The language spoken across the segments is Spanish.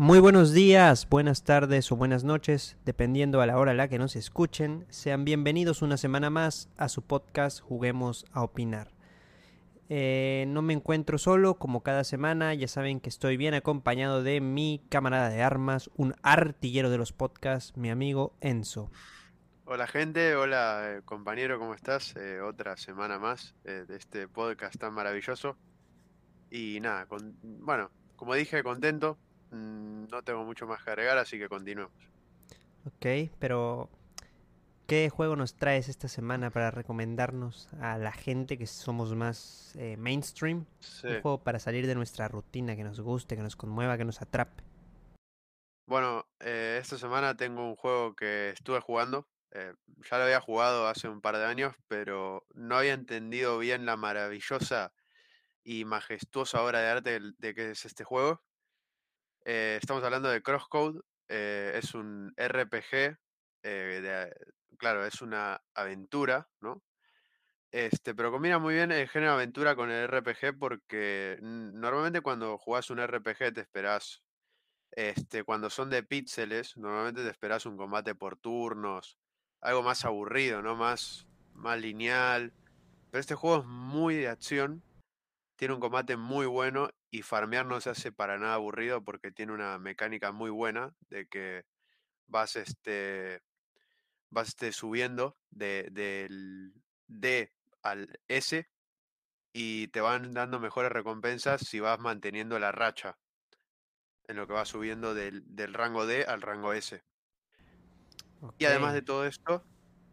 Muy buenos días, buenas tardes o buenas noches, dependiendo a la hora a la que nos escuchen. Sean bienvenidos una semana más a su podcast Juguemos a Opinar. Eh, no me encuentro solo, como cada semana, ya saben que estoy bien acompañado de mi camarada de armas, un artillero de los podcasts, mi amigo Enzo. Hola gente, hola eh, compañero, ¿cómo estás? Eh, otra semana más de este podcast tan maravilloso. Y nada, con, bueno, como dije, contento, no tengo mucho más que agregar, así que continuemos. Ok, pero ¿qué juego nos traes esta semana para recomendarnos a la gente que somos más eh, mainstream? Un juego para salir de nuestra rutina, que nos guste, que nos conmueva, que nos atrape. Bueno, eh, esta semana tengo un juego que estuve jugando. Eh, ya lo había jugado hace un par de años, pero no había entendido bien la maravillosa y majestuosa obra de arte de que es este juego. Eh, estamos hablando de Crosscode, eh, es un RPG, eh, claro, es una aventura, ¿no? Este, pero combina muy bien el género aventura con el RPG porque normalmente cuando jugás un RPG te esperás, este, cuando son de píxeles, normalmente te esperás un combate por turnos, algo más aburrido, ¿no? Más, más lineal. Pero este juego es muy de acción, tiene un combate muy bueno y farmear no se hace para nada aburrido porque tiene una mecánica muy buena de que vas este vas este, subiendo de, del D al S y te van dando mejores recompensas si vas manteniendo la racha en lo que vas subiendo del, del rango D al rango S. Y además de todo esto,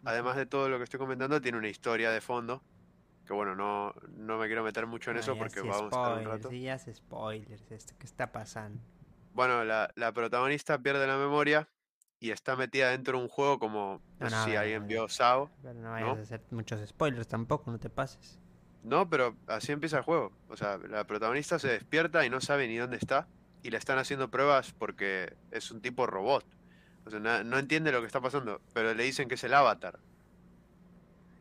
además de todo lo que estoy comentando, tiene una historia de fondo que bueno, no, no me quiero meter mucho en eso porque vamos a estar un rato. Ya spoilers, esto, ¿qué está pasando? Bueno, la, la, protagonista pierde la memoria y está metida dentro de un juego como no, sé si alguien vio Sao. Pero no vayas a hacer muchos spoilers tampoco, no te pases. No, pero así empieza el juego. O sea, la protagonista se despierta y no sabe ni dónde está. Y le están haciendo pruebas porque es un tipo robot. O sea, no entiende lo que está pasando. Pero le dicen que es el avatar.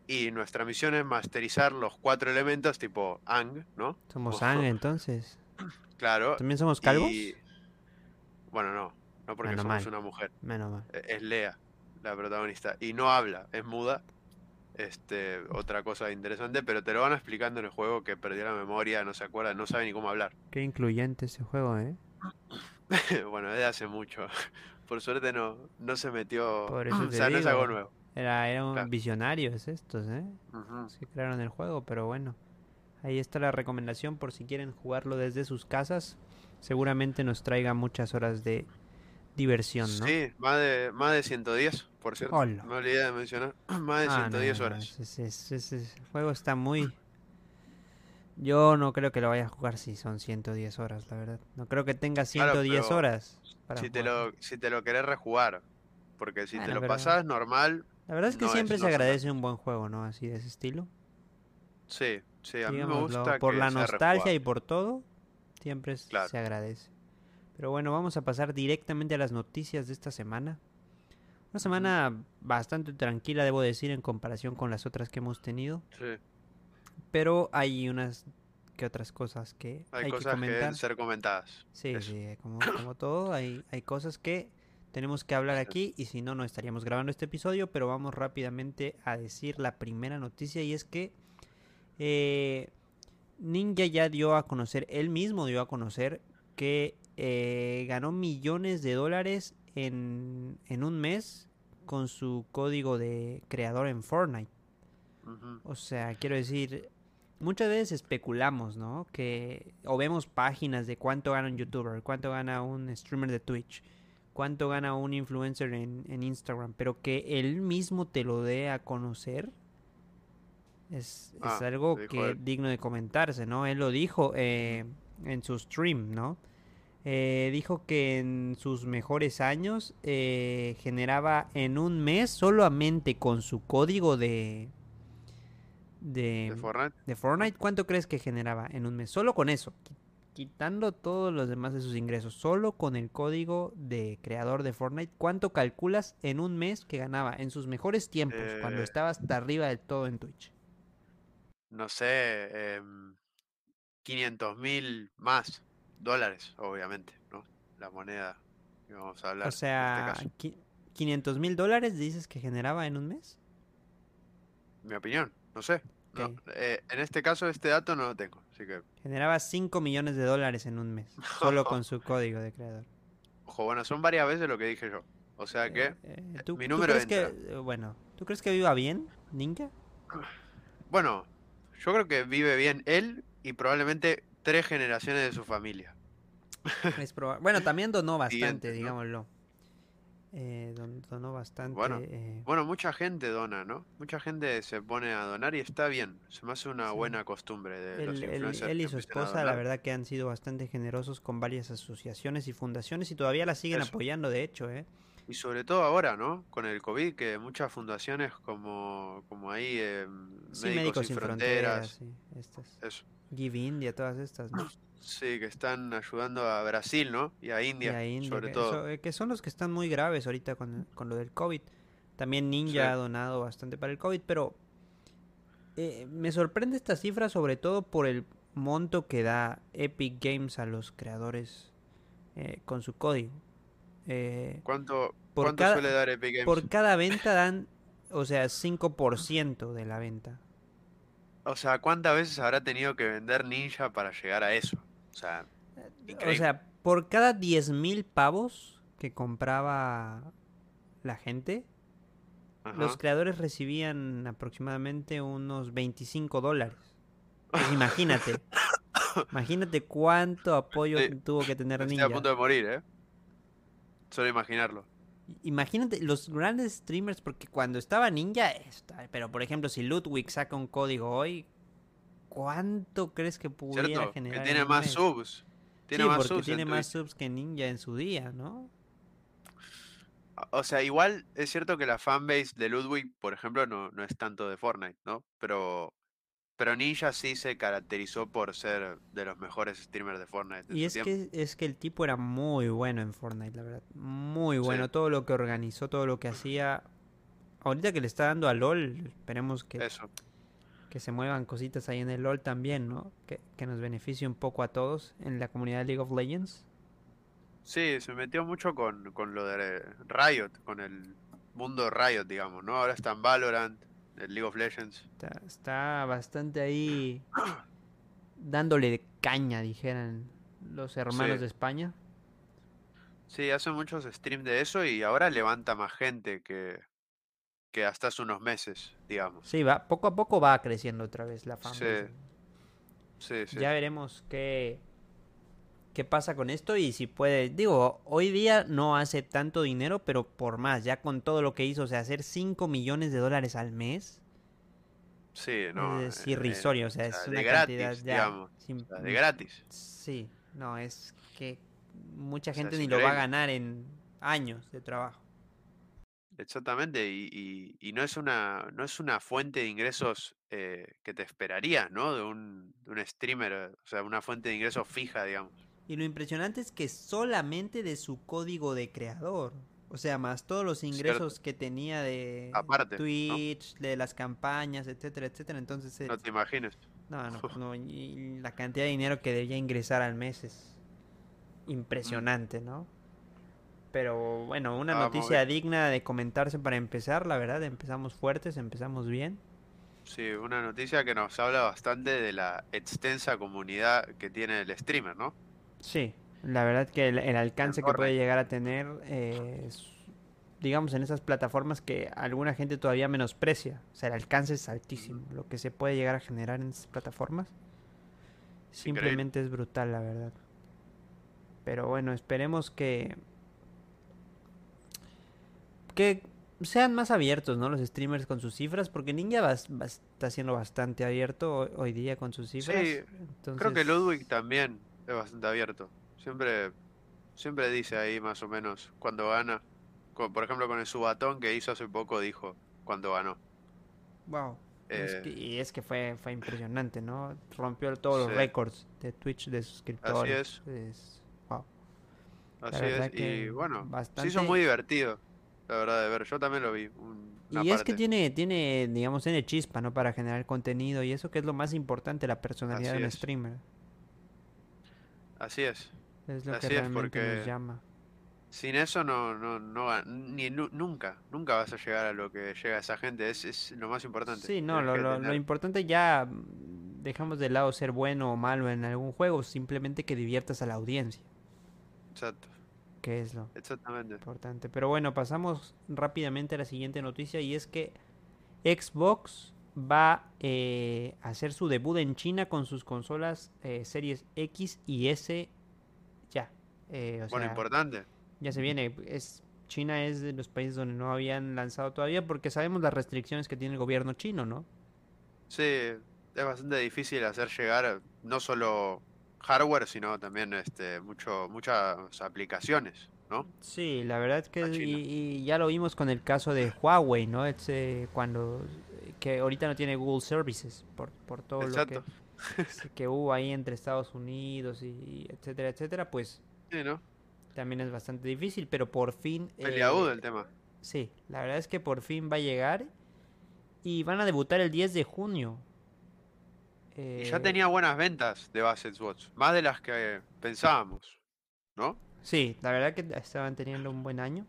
Y nuestra misión es masterizar los cuatro elementos tipo Ang, ¿no? Somos Ang entonces. Claro. ¿También somos calvos? Bueno, no. No porque somos una mujer. Menos mal. E-, es Lea, la protagonista. Y no habla, es muda. Este, otra cosa interesante, pero te lo van explicando en el juego que perdió la memoria, no se acuerda, no sabe ni cómo hablar. Qué incluyente ese juego, ¿eh? bueno, desde hace mucho. Por suerte no, no se metió. o sea, no es algo nuevo. Era, eran visionarios estos, ¿eh? Se crearon el juego, pero bueno. Ahí está la recomendación por si quieren jugarlo desde sus casas. Seguramente nos traiga muchas horas de diversión, ¿no? Sí, más de, más de 110, por cierto. Me olvidé de mencionar. Más de 110 ah, horas. Ese, juego está muy... Yo no creo que lo vaya a jugar si son 110 horas, la verdad. No creo que tenga 110 horas. si, te lo, si te lo querés rejugar. Porque si te lo pasás normal, la verdad es que siempre se agradece un buen juego, ¿no? Así de ese estilo. Sí, sí, a mí me gusta. Por la nostalgia y por todo, siempre se agradece. Pero bueno, vamos a pasar directamente a las noticias de esta semana. Una semana bastante tranquila, debo decir, en comparación con las otras que hemos tenido. Sí. Pero hay unas que otras cosas que hay, cosas que comentar. deben ser comentadas. Sí, sí, como, como todo, hay, hay cosas que tenemos que hablar aquí y si no, no estaríamos grabando este episodio, pero vamos rápidamente a decir la primera noticia y es que eh, Ninja ya dio a conocer, él mismo dio a conocer que eh, ganó millones de dólares en, en, un mes con su código de creador en Fortnite. O sea, quiero decir, muchas veces especulamos, ¿no? Que o vemos páginas de cuánto gana un youtuber, cuánto gana un streamer de Twitch cuánto gana un influencer en, Instagram, pero que él mismo te lo dé a conocer es, ah, algo que es digno de comentarse, ¿no? Él lo dijo eh, en su stream, ¿no? Eh, dijo que en sus mejores años eh, generaba en un mes solamente con su código de, de, ¿De, Fortnite? de Fortnite. ¿Cuánto crees que generaba en un mes? Solo con eso, quitando todos los demás de sus ingresos, solo con el código de creador de Fortnite, ¿cuánto calculas en un mes que ganaba en sus mejores tiempos, cuando eh. estaba hasta arriba de todo en Twitch? No sé, 500 em, mil más dólares, obviamente, ¿no? la moneda que vamos a hablar. O en este sea, caso. 500 mil dólares dices que generaba en un mes. Mi opinión, no sé. No, eh, en este caso, este dato no lo tengo. Así que, Generaba 5 millones de dólares en un mes, solo con su código de creador. ojo, bueno, son varias veces lo que dije yo. O sea que, Eh, eh, ¿tú, mi tú número crees que, entra. eh, bueno, ¿tú crees que viva bien, Ninja? bueno, yo creo que vive bien él y probablemente tres generaciones de su familia. Es Bueno, también donó bastante, digámoslo. Eh, don- donó bastante. Bueno, eh, Bueno, mucha gente dona, ¿no? Mucha gente se pone a donar y está bien. Se me hace una Sí. buena costumbre de los él, influencers él y su esposa, la verdad que han sido bastante generosos con varias asociaciones y fundaciones y todavía la siguen Eso. apoyando, de hecho, ¿eh? Y sobre todo ahora, ¿no? Con el COVID, que muchas fundaciones como, como ahí, eh, Sí, Médicos, Sin Fronteras, sí, estas. eso. Give India, todas estas, ¿no? Sí, que están ayudando a Brasil, ¿no? Y a Y India, a India, sobre que, todo. so- eh, que son los que están muy graves ahorita con, con lo del COVID. También Ninja Sí. ha donado bastante para el COVID, pero eh, me sorprende esta cifra sobre todo por el monto que da Epic Games a los creadores eh, con su código. Eh, ¿Cuánto, por cuánto cada- suele dar Epic Games? por cada venta dan, o sea, 5% de la venta. O sea, ¿cuántas veces habrá tenido que vender Ninja para llegar a eso? O sea, O Increíble. sea, por cada 10.000 pavos que compraba la gente, los creadores recibían aproximadamente unos 25 dólares. Pues imagínate. imagínate cuánto apoyo Sí, tuvo que tener Estoy Ninja. a punto de morir, ¿eh? Solo imaginarlo. Imagínate los grandes streamers, porque cuando estaba Ninja, pero por ejemplo, si Ludwig saca un código hoy, ¿cuánto crees que pudiera ¿Cierto? Que generar? tiene más mes? subs. Tiene sí, más porque subs en tiene más Twitch. subs que Ninja en su día, ¿no? O sea, igual es cierto que la fanbase de Ludwig, por ejemplo, no, no es tanto de Fortnite, ¿no? Pero, pero Ninja sí se caracterizó por ser de los mejores streamers de Fortnite en Y su es tiempo. que, es que el tipo era muy bueno en Fortnite, la verdad. Muy Sí. bueno. Todo lo que organizó, todo lo que hacía. Ahorita que le está dando a LOL, esperemos que, Eso. Que se muevan cositas ahí en el LOL también, ¿no? Que, que nos beneficie un poco a todos en la comunidad de League of Legends. Sí, se metió mucho con, con lo de Riot, con el mundo Riot, digamos, ¿no? Ahora está en Valorant, el League of Legends. Está, está bastante ahí dándole caña, dijeran los hermanos Sí. de España. Sí, hace muchos streams de eso y ahora levanta más gente que, que hasta hace unos meses, digamos. Sí, va, poco a poco va creciendo otra vez la fanbase. Sí, sí. Ya veremos qué, qué pasa con esto y si puede. Digo, hoy día no hace tanto dinero, pero por más, ya con todo lo que hizo, o sea, hacer 5 millones de dólares al mes Sí, no. es eh, irrisorio, eh, o sea, es una gratis, cantidad ya. digamos. sin- o sea, de gratis. Sí, no, es que mucha O sea, gente ni lo va a ganar en años de trabajo. Exactamente, y, y- y no es una, no es una fuente de ingresos eh, que te esperarías, ¿no? De un, de un streamer, eh, o sea, una fuente de ingresos fija, digamos. Y lo impresionante es que solamente de su código de creador. O sea, más todos los ingresos que tenía de Aparte, ¿no? Twitch, de las campañas, etcétera, etcétera. Entonces, No te imagines. no, no, no, y la cantidad de dinero que debía ingresar al mes es impresionante, ¿no? Pero bueno, una Vamos noticia digna de comentarse para empezar, la verdad, empezamos fuertes, empezamos bien. Sí, una noticia que nos habla bastante de la extensa comunidad que tiene el streamer, ¿no? Sí, la verdad que el, el alcance que puede llegar a tener, eh, es, digamos, en esas plataformas que alguna gente todavía menosprecia. O sea, el alcance es altísimo. Lo que se puede llegar a generar en esas plataformas increíble. simplemente es brutal, la verdad. Pero bueno, esperemos que que sean más abiertos, ¿no? Los streamers con sus cifras, porque Ninja bas- está siendo bastante abierto hoy, hoy día con sus cifras. Sí, Creo que Ludwig también es bastante abierto. Siempre, siempre dice ahí más o menos cuando gana. Por ejemplo, con el subatón que hizo hace poco dijo cuando ganó. Wow. Es Eh, que- y es que fue, fue impresionante, ¿no? Rompió todos los récords de Twitch de suscriptores. es. Es- wow. Así es. que Y bueno, se hizo bastante- muy divertido, la verdad, de ver. Yo también lo vi. un- una Y es que tiene, tiene, digamos, tiene chispa, ¿no? Para generar contenido y eso que es lo más importante, la personalidad Así de un es. streamer. Así es. Es lo que Así es, realmente nos porque llama. sin eso no, no, no, ni, nu- nunca, nunca vas a llegar a lo que llega esa gente. Es, es lo más importante. Sí, no, lo, que lo, importante ya mm, dejamos de lado ser bueno o malo en algún juego, simplemente que diviertas a la audiencia, exacto, que es lo exactamente. importante. Pero bueno, pasamos rápidamente a la siguiente noticia y es que Xbox va eh, a hacer su debut en China con sus consolas eh, Series X y S ya. Eh, o Bueno, sea, importante. ya se viene. Es, China es de los países donde no habían lanzado todavía porque sabemos las restricciones que tiene el gobierno chino, ¿no? Sí, es bastante difícil hacer llegar no solo hardware, sino también este, mucho, muchas aplicaciones, ¿no? Sí, la verdad es que y, ya lo vimos con el caso de Huawei, ¿no? Es, eh, cuando que ahorita no tiene Google Services por, por todo lo que, Exacto. que hubo ahí entre Estados Unidos y etcétera, etcétera, pues Sí, ¿no? también es bastante difícil, pero por fin Peliagudo eh, el tema. sí, la verdad es que por fin va a llegar y van a debutar el 10 de junio. Y ya Eh, tenía buenas ventas de base Xbox, más de las que pensábamos, ¿no? Sí, la verdad que estaban teniendo un buen año.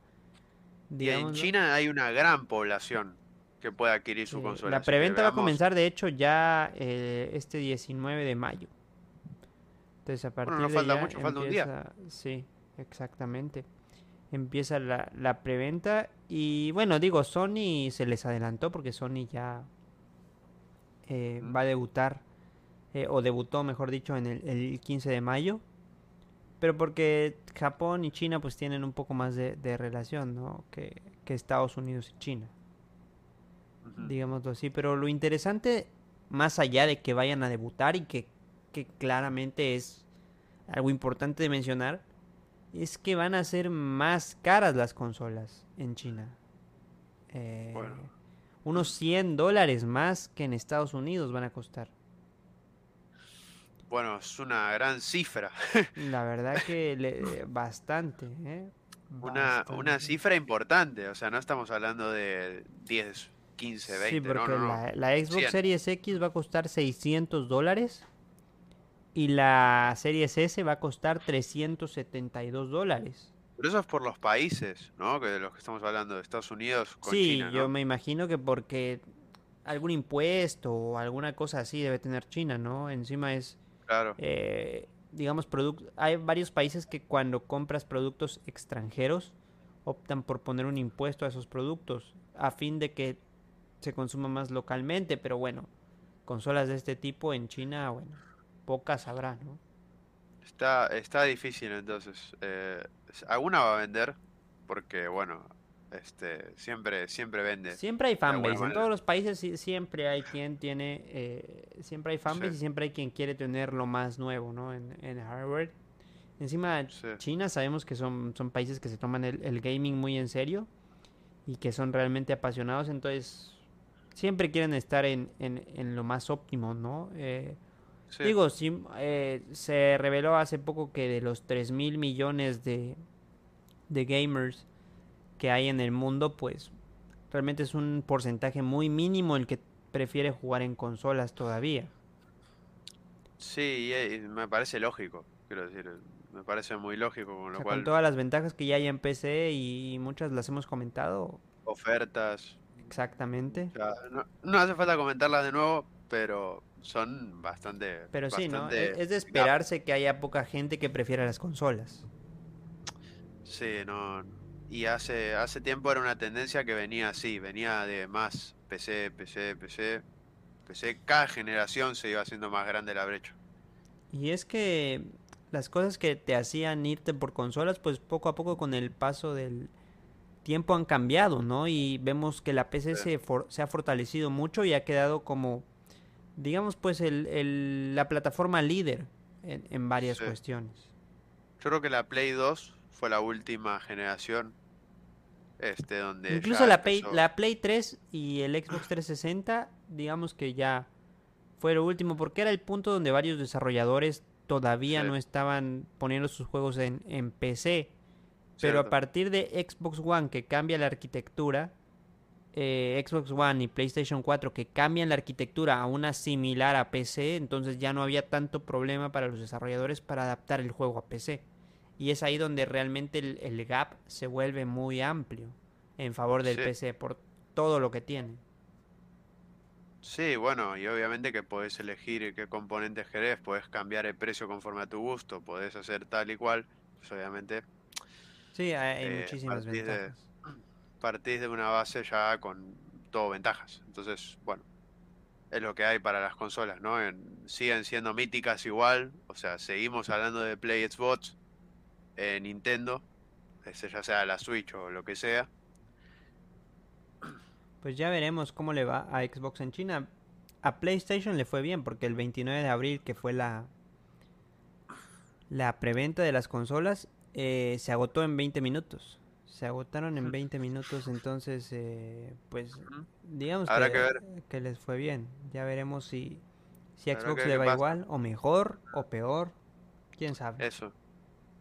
Y en. China hay una gran población que puede adquirir su Eh, consola. la preventa va a comenzar, de hecho, ya eh, este 19 de mayo. Entonces, a partir no de falta ya mucho, falta un día. Sí, exactamente. Empieza la, la preventa. Y bueno, digo, Sony se les adelantó porque Sony ya eh, va a debutar, eh, o debutó, mejor dicho, en el, el 15 de mayo. Pero porque Japón y China pues tienen un poco más de, de relación, ¿no? Que, que Estados Unidos y China Ujú. digámoslo así. Pero lo interesante, más allá de que vayan a debutar y que, que claramente es algo importante de mencionar, es que van a ser más caras las consolas en China. Eh, Bueno. Unos 100 dólares más que en Estados Unidos van a costar. Bueno, es una gran cifra. La verdad que le- bastante, ¿eh? Una, una cifra importante. O sea, no estamos hablando de 10, 15, 20. Sí, porque no, no. La, la Xbox 100. Series X va a costar 600 dólares y la Series S va a costar 372 dólares. Pero eso es por los países, ¿no? Que de los que estamos hablando, de Estados Unidos con Sí, China, yo me imagino que porque algún impuesto o alguna cosa así debe tener China, ¿no? Encima es, Claro, eh, digamos, hay varios países que cuando compras productos extranjeros optan por poner un impuesto a esos productos a fin de que se consuma más localmente, pero bueno, consolas de este tipo en China, bueno, pocas habrá, ¿no? está, está difícil entonces. Eh, alguna va a vender, porque bueno, este, siempre, siempre vende. Siempre hay fanbase, en todos los países siempre hay quien tiene, eh, siempre hay fanbase Sí. y siempre hay quien quiere tener lo más nuevo, ¿no? En, en hardware. Encima, Sí. China sabemos que son, son países que se toman el, el gaming muy en serio y que son realmente apasionados, entonces siempre quieren estar en, en, en lo más óptimo, ¿no? Eh, Sí. Digo, sí, eh, se reveló hace poco que de los 3 mil millones de, de gamers que hay en el mundo, pues realmente es un porcentaje muy mínimo el que prefiere jugar en consolas todavía. Sí, y me parece lógico, quiero decir, me parece muy lógico, con O lo sea, cual con todas las ventajas que ya hay en PC y muchas las hemos comentado ofertas, exactamente. o sea, no, no hace falta comentarlas de nuevo, pero son bastante, Pero sí, ¿no? bastante Es, es de esperarse que haya poca gente que prefiera las consolas. Sí, no. Y hace, hace tiempo era una tendencia que venía así, venía de más PC, PC, PC, PC. Cada generación se iba haciendo más grande la brecha. Y es que las cosas que te hacían irte por consolas, pues poco a poco con el paso del tiempo han cambiado, ¿no? Y vemos que la PC Sí. se, for- se ha fortalecido mucho y ha quedado como, digamos, pues el, el- la plataforma líder en, en varias Sí. cuestiones. Yo creo que la Play 2 fue la última generación este donde Incluso la Play, la Play 3 y el Xbox 360, digamos que ya fue lo último, porque era el punto donde varios desarrolladores todavía Sí. no estaban poniendo sus juegos en, en PC. Pero a partir de Xbox One que cambia la arquitectura, eh, Xbox One y PlayStation 4 que cambian la arquitectura a una similar a PC, entonces ya no había tanto problema para los desarrolladores para adaptar el juego a PC. Y es ahí donde realmente el, gap se vuelve muy amplio en favor del PC por todo lo que tiene. Sí, bueno, y obviamente que podés elegir qué componentes querés, podés cambiar el precio conforme a tu gusto, podés hacer tal y cual, pues obviamente. Sí, hay, eh, muchísimas ventajas. partís de una base ya con todo ventajas. Entonces, bueno, es lo que hay para las consolas, ¿no? siguen siendo míticas igual, o sea, seguimos hablando de Play Xbox, eh, Nintendo, ese ya sea la Switch o lo que sea. Pues ya veremos cómo le va a Xbox en China. A PlayStation le fue bien porque el 29 de abril, que fue la, la preventa de las consolas, eh, se agotó en 20 minutos. Se agotaron en 20 minutos, entonces, eh, pues, digamos que, les fue bien. Ya veremos si, si Xbox le va igual, o mejor, o peor. Quién sabe. Eso,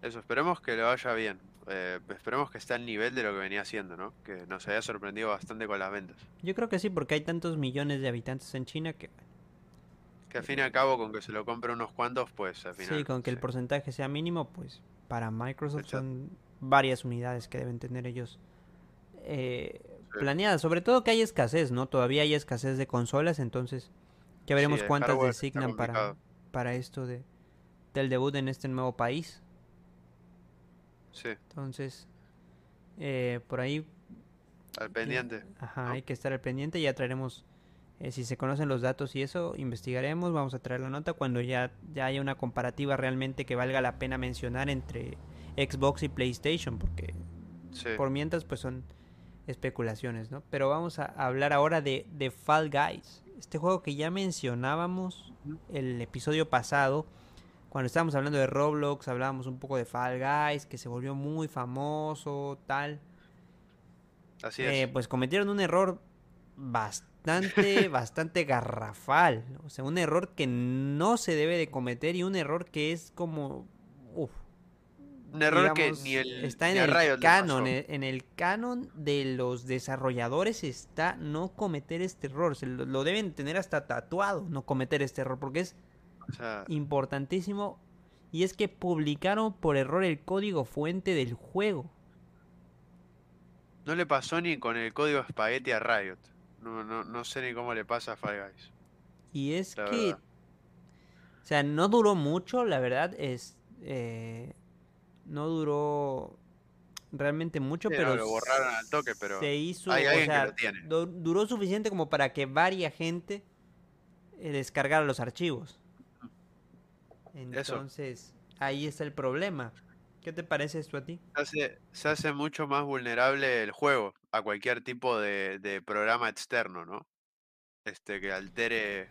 eso, esperemos que le vaya bien. Eh, esperemos que esté al nivel de lo que venía haciendo, ¿no? Que nos haya sorprendido bastante con las ventas. Yo creo que sí, porque hay tantos millones de habitantes en China que... Que al fin y al cabo, con que se lo compre unos cuantos, pues al final... Sí, con que el porcentaje sea mínimo, pues para Microsoft son varias unidades que deben tener ellos eh, planeadas. Sobre todo que hay escasez, ¿no? Todavía hay escasez de consolas, entonces ya veremos cuántas designan para, para esto de, del debut en este nuevo país. Sí. Entonces, eh, por ahí... Al pendiente. Ajá, hay que estar al pendiente. Ya traeremos, eh, si se conocen los datos y eso, investigaremos. Vamos a traer la nota cuando ya, ya haya una comparativa realmente que valga la pena mencionar entre Xbox y PlayStation, porque por mientras pues son especulaciones, ¿no? Pero vamos a hablar ahora de, de Fall Guys, este juego que ya mencionábamos el episodio pasado cuando estábamos hablando de Roblox, hablábamos un poco de Fall Guys, que se volvió muy famoso, tal. Así es. Eh, pues cometieron un error bastante, bastante garrafal. O sea, un error que no se debe de cometer y un error que es como... Uf, un error que ni el está en el canon en el canon de los desarrolladores está no cometer este error se lo, deben tener hasta tatuado no cometer este error porque es importantísimo. Y es que publicaron por error el código fuente del juego. No le pasó ni con el código espagueti a Riot. No, no, no sé ni cómo le pasa a Fall Guys. Y es que... O sea, no duró mucho, la verdad. Es... Eh, no duró realmente mucho, pero... lo borraron al toque, pero... Se hizo... Duró suficiente como para que varia gente eh, descargara los archivos. Entonces, ahí está el problema. ¿Qué te parece esto a ti? Se hace, se hace mucho más vulnerable el juego a cualquier tipo de, programa externo, ¿no? Este, que altere,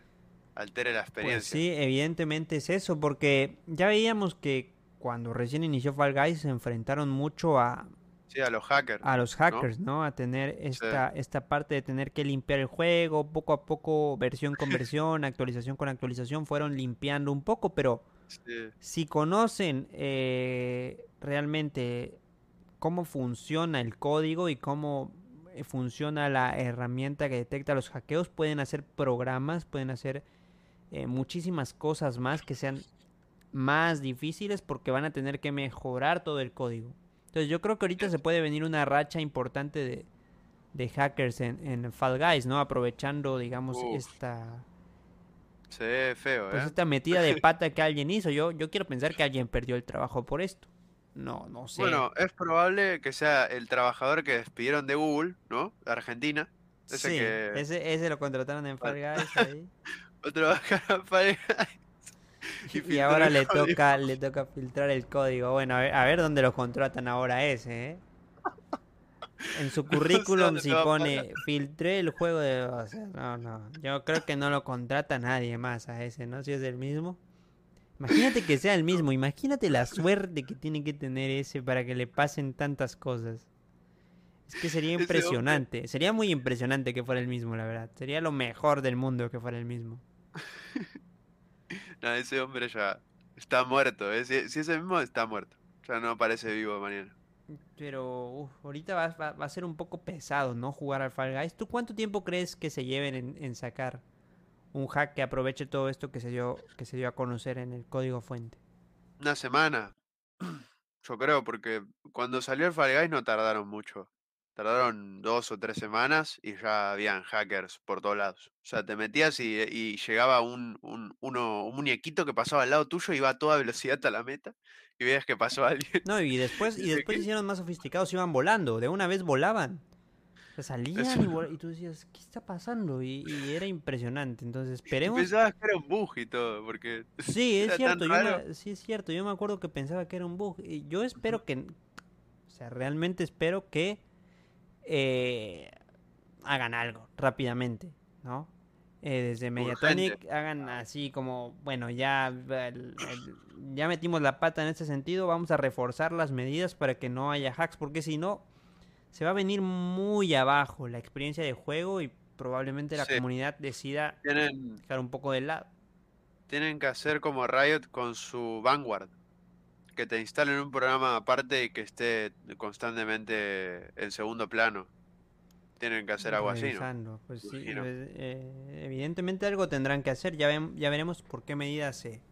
altere la pues experiencia. sí, evidentemente es eso, porque ya veíamos que cuando recién inició Fall Guys se enfrentaron mucho a... Sí, a los hackers. A los hackers, ¿no? A tener esta, esta parte de tener que limpiar el juego, poco a poco, versión con versión, actualización con actualización, fueron limpiando un poco, pero si conocen eh, realmente cómo funciona el código y cómo eh, funciona la herramienta que detecta los hackeos, pueden hacer programas, pueden hacer eh, muchísimas cosas más que sean más difíciles porque van a tener que mejorar todo el código. Entonces yo creo que ahorita se puede venir una racha importante de, hackers en, Fall Guys, ¿no? Aprovechando, digamos, esta se ve feo, pues ¿eh? esta metida de pata que alguien hizo. Yo, yo quiero pensar que alguien perdió el trabajo por esto. No, no sé. Bueno, es probable que sea el trabajador que despidieron de Google, ¿no? De Argentina. Ese sí, ese, ese lo contrataron en Fall Guys ahí. o trabajar en Fall Guys. Y, ahora le toca, le toca filtrar el código. Bueno, a ver, a ver dónde lo contratan ahora ese, ¿eh? En su currículum si pone filtré el juego de... no, no. Yo creo que no lo contrata nadie más a ese, ¿no? Si es el mismo. Imagínate que sea el mismo. Imagínate la suerte que tiene que tener ese para que le pasen tantas cosas. Es que sería impresionante. Sería muy impresionante que fuera el mismo, la verdad. Sería lo mejor del mundo que fuera el mismo. no, ese hombre ya está muerto. ¿eh? Si, si es el mismo, está muerto. Ya no aparece vivo mañana. Pero ahorita va, va, a ser un poco pesado, ¿no? Jugar al Fall Guys. ¿Tú cuánto tiempo crees que se lleven en, sacar un hack que aproveche todo esto que se dio que se dio a conocer en el código fuente? Una semana. Yo creo, porque cuando salió el Fall Guys no tardaron mucho. Tardaron dos o tres semanas y ya habían hackers por todos lados. O sea, te metías y, y llegaba un, un, uno, un muñequito que pasaba al lado tuyo, iba a toda velocidad a la meta y veías que pasó alguien. No, y después, y después hicieron más sofisticados, iban volando, de una vez volaban. O sea, salían y, y, tú decías, ¿qué está pasando? Y, era impresionante. Entonces, esperemos. Pensabas que era un bug y todo, porque. Sí, es cierto. Yo sí, es cierto. Yo me acuerdo que pensaba que era un bug. Y yo espero que. O sea, realmente espero que. Eh, hagan algo rápidamente, ¿no? Eh, desde Mediatonic hagan así como, bueno, ya, ya metimos la pata en este sentido, vamos a reforzar las medidas para que no haya hacks, porque si no, se va a venir muy abajo la experiencia de juego y probablemente la comunidad decida dejar un poco de lado. Tienen que hacer como Riot con su Vanguard, que te instalen un programa aparte y que esté constantemente en segundo plano. Tienen que hacer algo así, ¿no? Pues sí, pues, eh, evidentemente algo tendrán que hacer, ya, ya veremos por qué medidas se,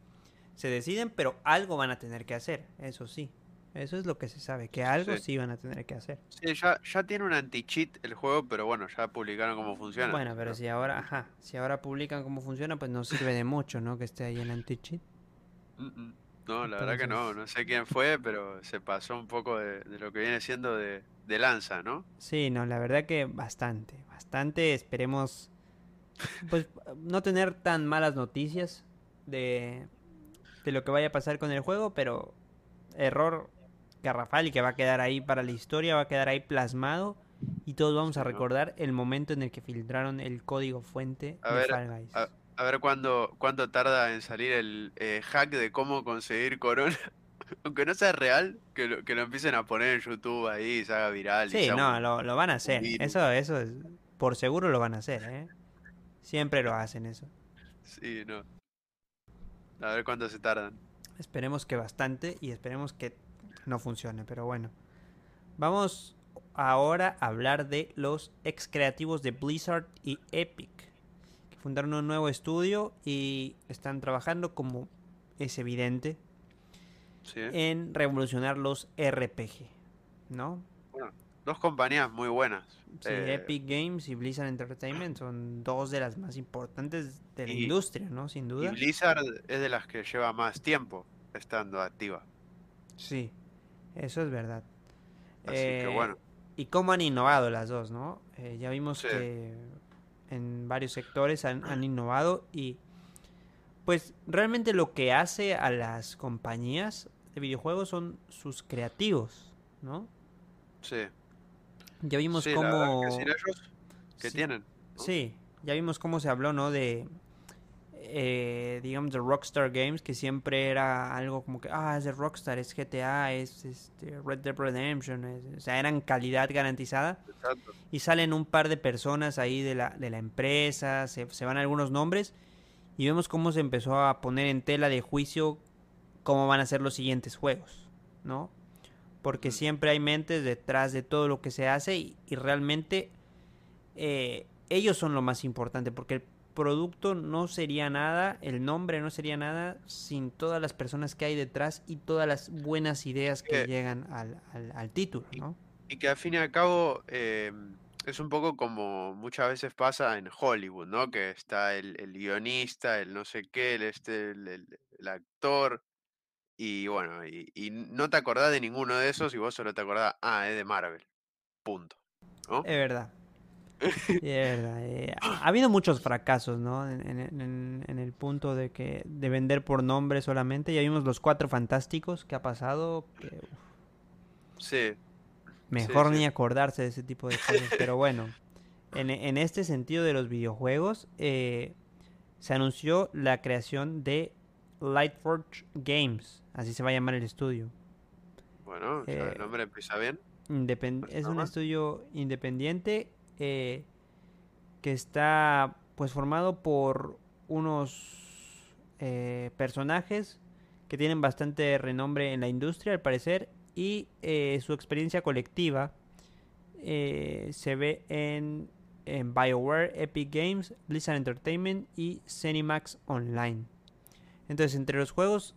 se deciden, pero algo van a tener que hacer, eso sí. Eso es lo que se sabe, que algo sí, van a tener que hacer. Sí, ya, ya tiene un anti-cheat el juego, pero bueno, ya publicaron cómo funciona. Bueno, pero si ahora, ajá, si ahora publican cómo funciona, pues no sirve de mucho, ¿no? Que esté ahí el anti-cheat. No, la verdad que no, no sé quién fue, pero se pasó un poco de, lo que viene siendo de, de, lanza, ¿no? Sí, no, la verdad que bastante, bastante, esperemos, pues, no tener tan malas noticias de, de lo que vaya a pasar con el juego, pero error garrafal y que va a quedar ahí para la historia, va a quedar ahí plasmado y todos vamos a recordar el momento en el que filtraron el código fuente a de ver, Fall Guys. A, ver cuándo, cuánto tarda en salir el eh, hack de cómo conseguir corona. Aunque no sea real, que lo, que lo empiecen a poner en YouTube ahí y se haga viral. Sí, no, lo, van a hacer. Eso, eso es, por seguro lo van a hacer, ¿eh? Siempre lo hacen eso. Sí, no. A ver cuánto se tardan. Esperemos que bastante y esperemos que no funcione, pero bueno. Vamos ahora a hablar de los ex creativos de Blizzard y Epic, fundaron un nuevo estudio y están trabajando, como es evidente, en revolucionar los RPG, ¿no? Bueno, dos compañías muy buenas. Sí, eh, Epic Games y Blizzard Entertainment son dos de las más importantes de la industria, ¿no? Sin duda. Y Blizzard es de las que lleva más tiempo estando activa. Sí, eso es verdad. Así que eh, bueno. Y cómo han innovado las dos, ¿no? Eh, ya vimos que en varios sectores han, innovado y pues realmente lo que hace a las compañías de videojuegos son sus creativos, ¿no? Sí. Ya vimos cómo... Que, tienen. Sí, ya vimos cómo se habló, ¿no? De eh, digamos, de Rockstar Games, que siempre era algo como que, ah, es de Rockstar, es GTA, es este, Red Dead Redemption, o sea, eran calidad garantizada. Y salen un par de personas ahí de la, de la empresa, se, van algunos nombres, y vemos cómo se empezó a poner en tela de juicio cómo van a ser los siguientes juegos, ¿no? Porque siempre hay mentes detrás de todo lo que se hace y, realmente eh, ellos son lo más importante, porque el producto no sería nada, el nombre no sería nada sin todas las personas que hay detrás y todas las buenas ideas que llegan al, al, título, ¿no? Y, que al fin y al cabo em, es un poco como muchas veces pasa en Hollywood, ¿no? Que está el, guionista, el no sé qué, el, este, el, actor, y bueno, y, y, no te acordás de ninguno de esos y vos solo te acordás, ah, es de Marvel, punto. ¿no? Es verdad. Eh, ha habido muchos fracasos, ¿no? En, el punto de que de vender por nombre solamente. Ya vimos los cuatro fantásticos que ha pasado. sí. Mejor ni acordarse de ese tipo de cosas. pero bueno, en, este sentido de los videojuegos, eh, se anunció la creación de Lightforge Games. Así se va a llamar el estudio. Bueno, el eh, nombre empieza bien. es un estudio independiente eh, que está pues formado por unos eh, personajes que tienen bastante renombre en la industria al parecer y eh, su experiencia colectiva se ve en, BioWare, Epic Games, Blizzard Entertainment y Cinemax Online. Entonces entre los juegos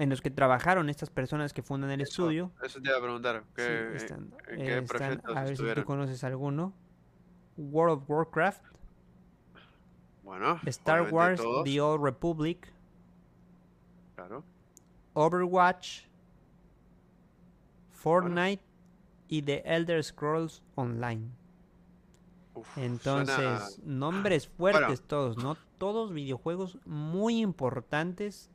en los que trabajaron estas personas que fundan el Eso, estudio. eso te iba a preguntar. Sí, ¿qué, están, en eh, qué están- proyectos a ver si tú conoces alguno. World of Warcraft, Bueno, Star Wars, todos, The Old Republic, claro. Overwatch, Fortnite y The Elder Scrolls Online. Uf, Entonces, suena- nombres fuertes todos, ¿no? Todos videojuegos muy importantes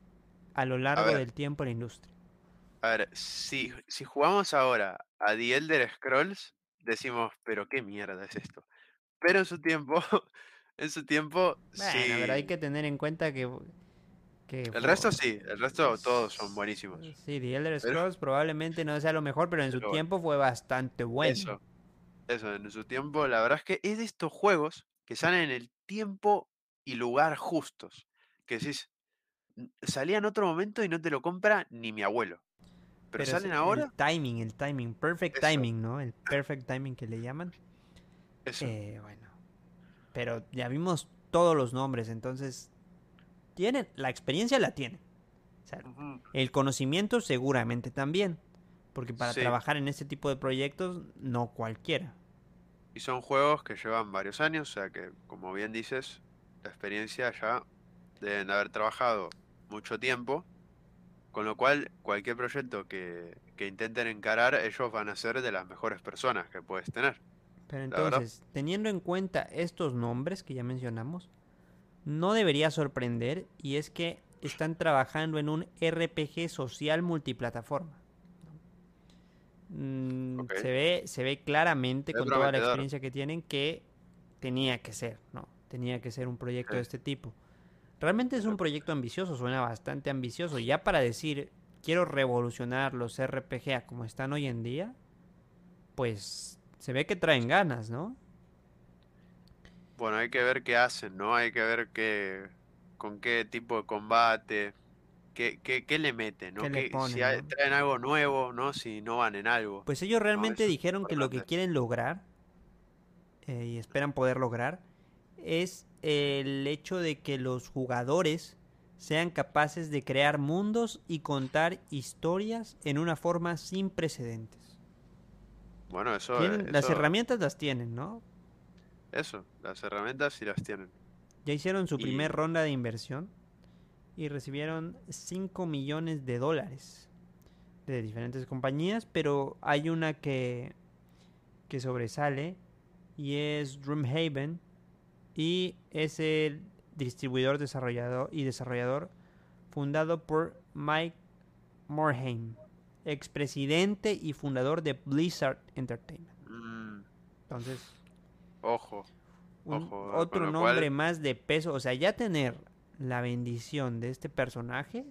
a lo largo ver. del tiempo en la industria. A ver, si, si jugamos ahora a The Elder Scrolls, decimos, pero qué mierda es esto. Pero en su tiempo, en su tiempo, Bueno, sí. pero hay que tener en cuenta que... que El resto sí, el resto todos son buenísimos. Sí, The Elder Pero- Scrolls probablemente no sea lo mejor, pero en su Pero tiempo fue bastante bueno. Eso, eso, en su tiempo, la verdad es que es de estos juegos que salen en el tiempo y lugar justos. Que decís, "N- salía en otro momento y no te lo compra ni mi abuelo. Pero, salen el ahora, timing, el timing, perfect Eso. timing, ¿no? El perfect timing que le llaman. eso. Eh, bueno. Pero ya vimos todos los nombres, entonces tienen, la experiencia la tienen. O sea, el conocimiento seguramente también. Porque para Sí. trabajar en este tipo de proyectos, no cualquiera. Y son juegos que llevan varios años, o sea que, como bien dices, la experiencia ya deben de haber trabajado mucho tiempo. Con lo cual, cualquier proyecto que, que intenten encarar, ellos van a ser de las mejores personas que puedes tener. Pero entonces, teniendo en cuenta estos nombres que ya mencionamos, no debería sorprender y es que están trabajando en un RPG social multiplataforma. Mm, se, ve, se ve claramente con toda la experiencia que tienen que tenía que ser, ¿no? Tenía que ser un proyecto de este tipo. Realmente es un proyecto ambicioso, suena bastante ambicioso. Ya para decir, quiero revolucionar los RPG a como están hoy en día, pues se ve que traen ganas, ¿no? Bueno, hay que ver qué hacen, ¿no? Hay que ver qué, con qué tipo de combate, qué, qué, qué le meten, ¿no? ¿Qué le ponen, si hay- traen algo nuevo, ¿no? Si no van en algo. Pues ellos realmente dijeron que lo que quieren lograr, eh, y esperan poder lograr, es el hecho de que los jugadores sean capaces de crear mundos y contar historias en una forma sin precedentes. Bueno, eso, las herramientas las tienen, ¿no? eso, las herramientas sí las tienen. Ya hicieron su Y- primer ronda de inversión y recibieron 5 millones de dólares de diferentes compañías, pero hay una que, que sobresale y es Dreamhaven y es el distribuidor desarrollador y desarrollador fundado por Mike Morhaime, expresidente y fundador de Blizzard Entertainment. Mm, Entonces, ojo, un- Ojo, otro nombre cual- más de peso. O sea, ya tener la bendición de este personaje.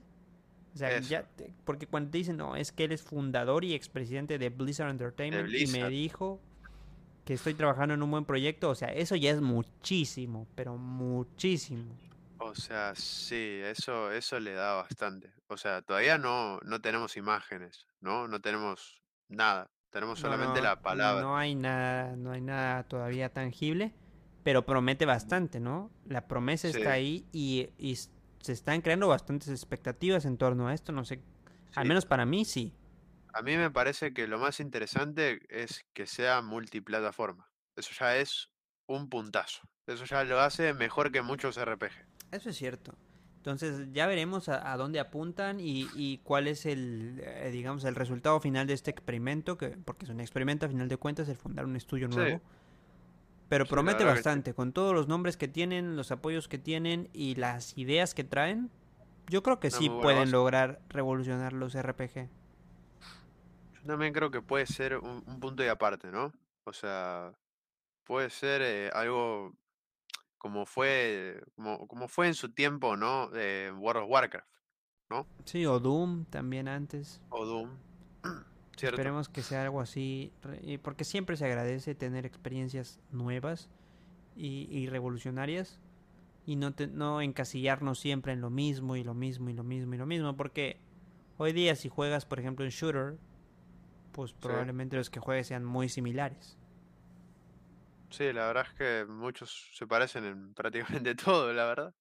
O sea, ya te- porque cuando te dicen, no, es que él es fundador y expresidente de Blizzard Entertainment y me dijo que estoy trabajando en un buen proyecto. O sea, eso ya es muchísimo, pero muchísimo. o sea, sí, eso, eso le da bastante. O sea, todavía no, no tenemos imágenes, ¿no? No tenemos nada. Tenemos solamente no, la palabra. No hay nada, no hay nada todavía tangible, pero promete bastante, ¿no? La promesa Sí. está ahí y, y se están creando bastantes expectativas en torno a esto, no sé, al menos para mí sí. A mí me parece que lo más interesante es que sea multiplataforma. Eso ya es un puntazo. Eso ya lo hace mejor que muchos RPG. Eso es cierto. Entonces ya veremos a, a dónde apuntan y, y cuál es el, eh, digamos, el resultado final de este experimento, que, porque es un experimento a final de cuentas el fundar un estudio Sí. nuevo. Pero Sí, promete que bastante, con todos los nombres que tienen, los apoyos que tienen y las ideas que traen, yo creo que sí pueden base. lograr revolucionar los RPG. También creo que puede ser un, un punto y aparte, ¿no? O sea, puede ser eh, algo como fue, como, como fue en su tiempo, ¿no? De World of Warcraft Sí, o Doom también antes. o Doom. ¿Cierto? Esperemos que sea algo así, porque siempre se agradece tener experiencias nuevas y, y revolucionarias y no, te- no encasillarnos siempre en lo mismo y lo mismo y lo mismo y lo mismo, porque hoy día si juegas, por ejemplo, en shooter, pues probablemente los que juegues sean muy similares. Sí, la verdad es que muchos se parecen en prácticamente todo, la verdad.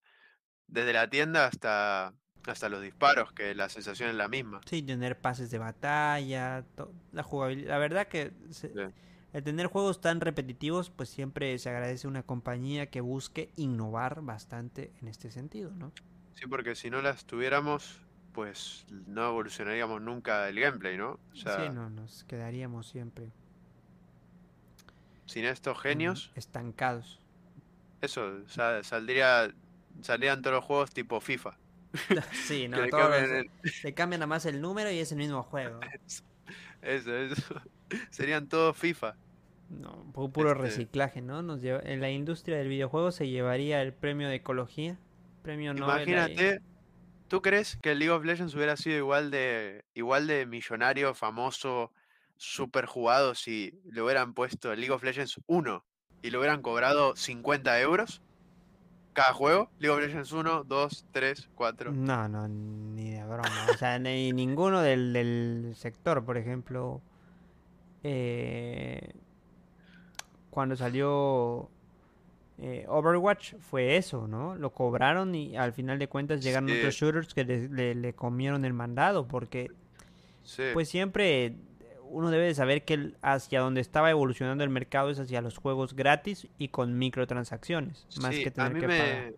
Desde la tienda hasta Hasta los disparos, que la sensación es la misma. Sí, tener pases de batalla, la jugabilidad. La verdad que se- Sí. el tener juegos tan repetitivos, pues siempre se agradece a una compañía que busque innovar bastante en este sentido, ¿no? Sí, porque si no las tuviéramos, pues no evolucionaríamos nunca el gameplay, ¿no? O Sí, sea, no, nos quedaríamos siempre sin estos genios, estancados. eso, sa- saldría, saldrían todos los juegos tipo FIFA. Sí, no, todos cambian el- le cambian nada más el número y es el mismo juego. Eso, eso. Serían todos FIFA. No, pu- puro Este- reciclaje, ¿no? Nos lleva- en la industria del videojuego se llevaría el premio de ecología, premio Nobel. ¿Tú crees que el League of Legends hubiera sido igual de, igual de millonario, famoso, super jugado si le hubieran puesto el League of Legends 1 y le hubieran cobrado 50 euros cada juego? League of Legends 1, 2, 3, 4. No, no, ni de broma. O sea, ni ninguno del, del sector, por ejemplo. eh, cuando salió eh, Overwatch fue eso, ¿no? Lo cobraron y al final de cuentas llegaron Sí. otros shooters que le, le- le comieron el mandado porque Sí, pues siempre uno debe de saber que el- hacia donde estaba evolucionando el mercado es hacia los juegos gratis y con microtransacciones, más que a tener mí que pagar.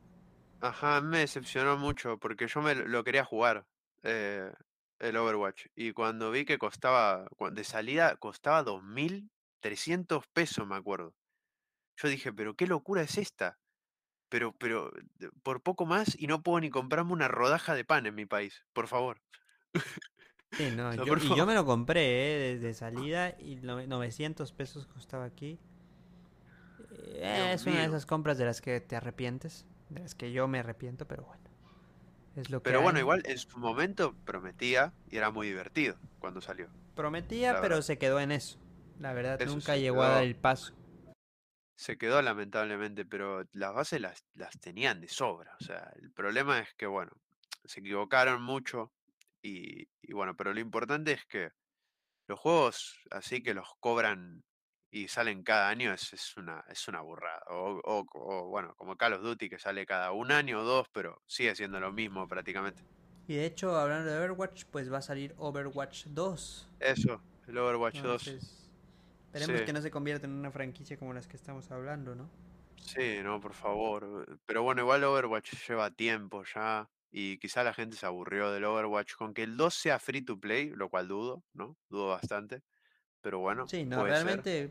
ajá, me decepcionó mucho porque yo me lo quería jugar, eh, el Overwatch. Y cuando vi que costaba, de salida costaba 2.300 pesos, me acuerdo. Yo dije, pero qué locura es esta. Pero, pero, por poco más y no puedo ni comprarme una rodaja de pan en mi país, por favor. Sí, no, O sea, yo, por y yo me lo compré, eh, desde salida y nove- 900 pesos costaba aquí. Eh, es una de esas compras de las que te arrepientes, de las que yo me arrepiento, pero bueno, es lo que Pero bueno, hay. igual en su momento prometía y era muy divertido cuando salió. Prometía, pero verdad. se quedó en eso. La verdad, Eso, nunca llegó a dar el paso. Se quedó lamentablemente, pero las bases las, las tenían de sobra. O sea, el problema es que, bueno, se equivocaron mucho y, y bueno, pero lo importante es que los juegos así que los cobran y salen cada año es, es una, es una burrada. O, o- o, bueno, como Call of Duty que sale cada un año o dos, pero sigue siendo lo mismo prácticamente. Y de hecho, hablando de Overwatch, pues va a salir Overwatch 2. Eso, el Overwatch 2. Esperemos Sí. que no se convierta en una franquicia como las que estamos hablando, ¿no? Sí, no, por favor. Pero bueno, igual Overwatch lleva tiempo ya. Y quizá la gente se aburrió del Overwatch. Con que el 2 sea free to play, lo cual dudo, ¿no? Dudo bastante. Pero bueno, Sí, no, puede ser. realmente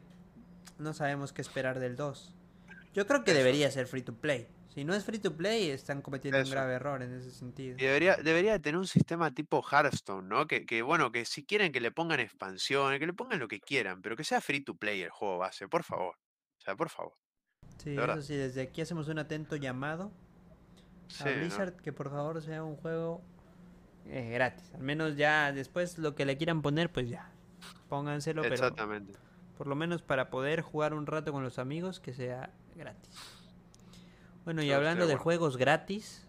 no sabemos qué esperar del 2. Yo creo que Eso. debería ser free to play. Si no es free to play, están cometiendo un grave error en ese sentido. Y debería, debería de tener un sistema tipo Hearthstone, ¿no? Que, que bueno, que si quieren que le pongan expansiones, que le pongan lo que quieran, pero que sea free to play el juego base, por favor. O sea, por favor. Sí, eso sí, desde aquí hacemos un atento llamado Sí, a ¿no? Blizzard que por favor sea un juego eh, gratis. Al menos ya después lo que le quieran poner, pues ya. Pónganselo, pero Exactamente. por lo menos para poder jugar un rato con los amigos que sea gratis. Bueno, y hablando de juegos gratis,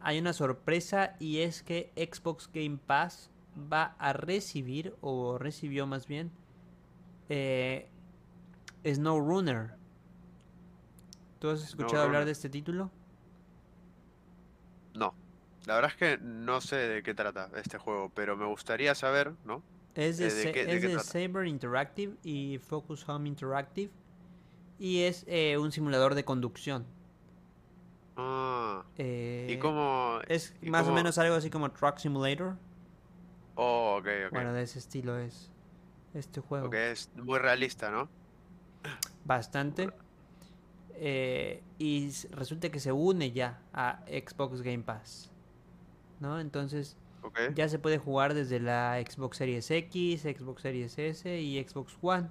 hay una sorpresa y es que Xbox Game Pass va a recibir, o recibió más bien, eh, SnowRunner. ¿Tú has escuchado hablar de este título? No. La verdad es que no sé de qué trata este juego, pero me gustaría saber, ¿no? Es de, Eh, ¿de Sa- qué- de es qué de trata? Saber Interactive y Focus Home Interactive. Y es eh, un simulador de conducción. Ah, Eh, ¿y cómo? Es y más o menos algo así como Truck Simulator. Oh, ok, ok. Bueno, de ese estilo es este juego. Porque es muy realista, ¿no? Bastante. Eh, y resulta que se une ya a Xbox Game Pass. ¿No? Entonces ya se puede jugar desde la Xbox Series X, Xbox Series S y Xbox One.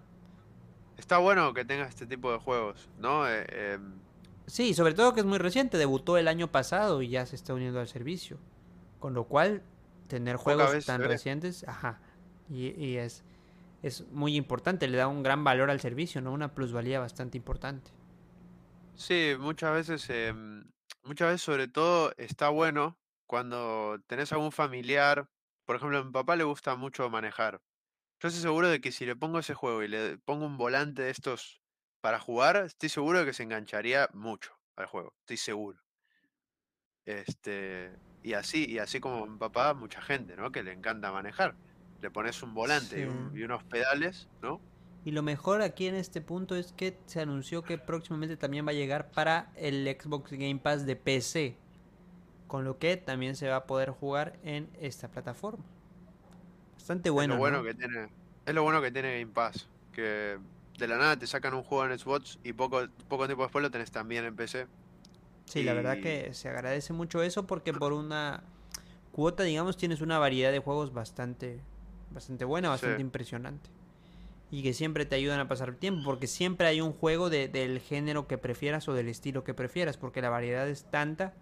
Está bueno que tenga este tipo de juegos, ¿no? Eh, em, Sí, sobre todo que es muy reciente, debutó el año pasado y ya se está uniendo al servicio. Con lo cual, tener Poca juegos vez tan recientes, ajá, y, y es, es muy importante, le da un gran valor al servicio, ¿no? Una plusvalía bastante importante. sí, muchas veces, em, muchas veces sobre todo está bueno cuando tenés algún familiar, por ejemplo, a mi papá le gusta mucho manejar. Yo estoy seguro de que si le pongo ese juego y le pongo un volante de estos para jugar, estoy seguro de que se engancharía mucho al juego, estoy seguro. Este, y así, y así como mi papá, mucha gente, ¿no? Que le encanta manejar. Le pones un volante y, un- y unos pedales, ¿no? Y lo mejor aquí en este punto es que se anunció que próximamente también va a llegar para el Xbox Game Pass de PC. Con lo que también se va a poder jugar en esta plataforma. Bastante bueno, es lo bueno ¿no? que tiene, es lo bueno que tiene Game Pass, que de la nada te sacan un juego en Xbox y poco, poco tiempo después lo tenés también en PC. Sí, la verdad que se agradece mucho eso porque por una cuota, digamos, tienes una variedad de juegos bastante, bastante buena, sí, bastante impresionante. Y que siempre te ayudan a pasar el tiempo, porque siempre hay un juego de- del género que prefieras o del estilo que prefieras, porque la variedad es tanta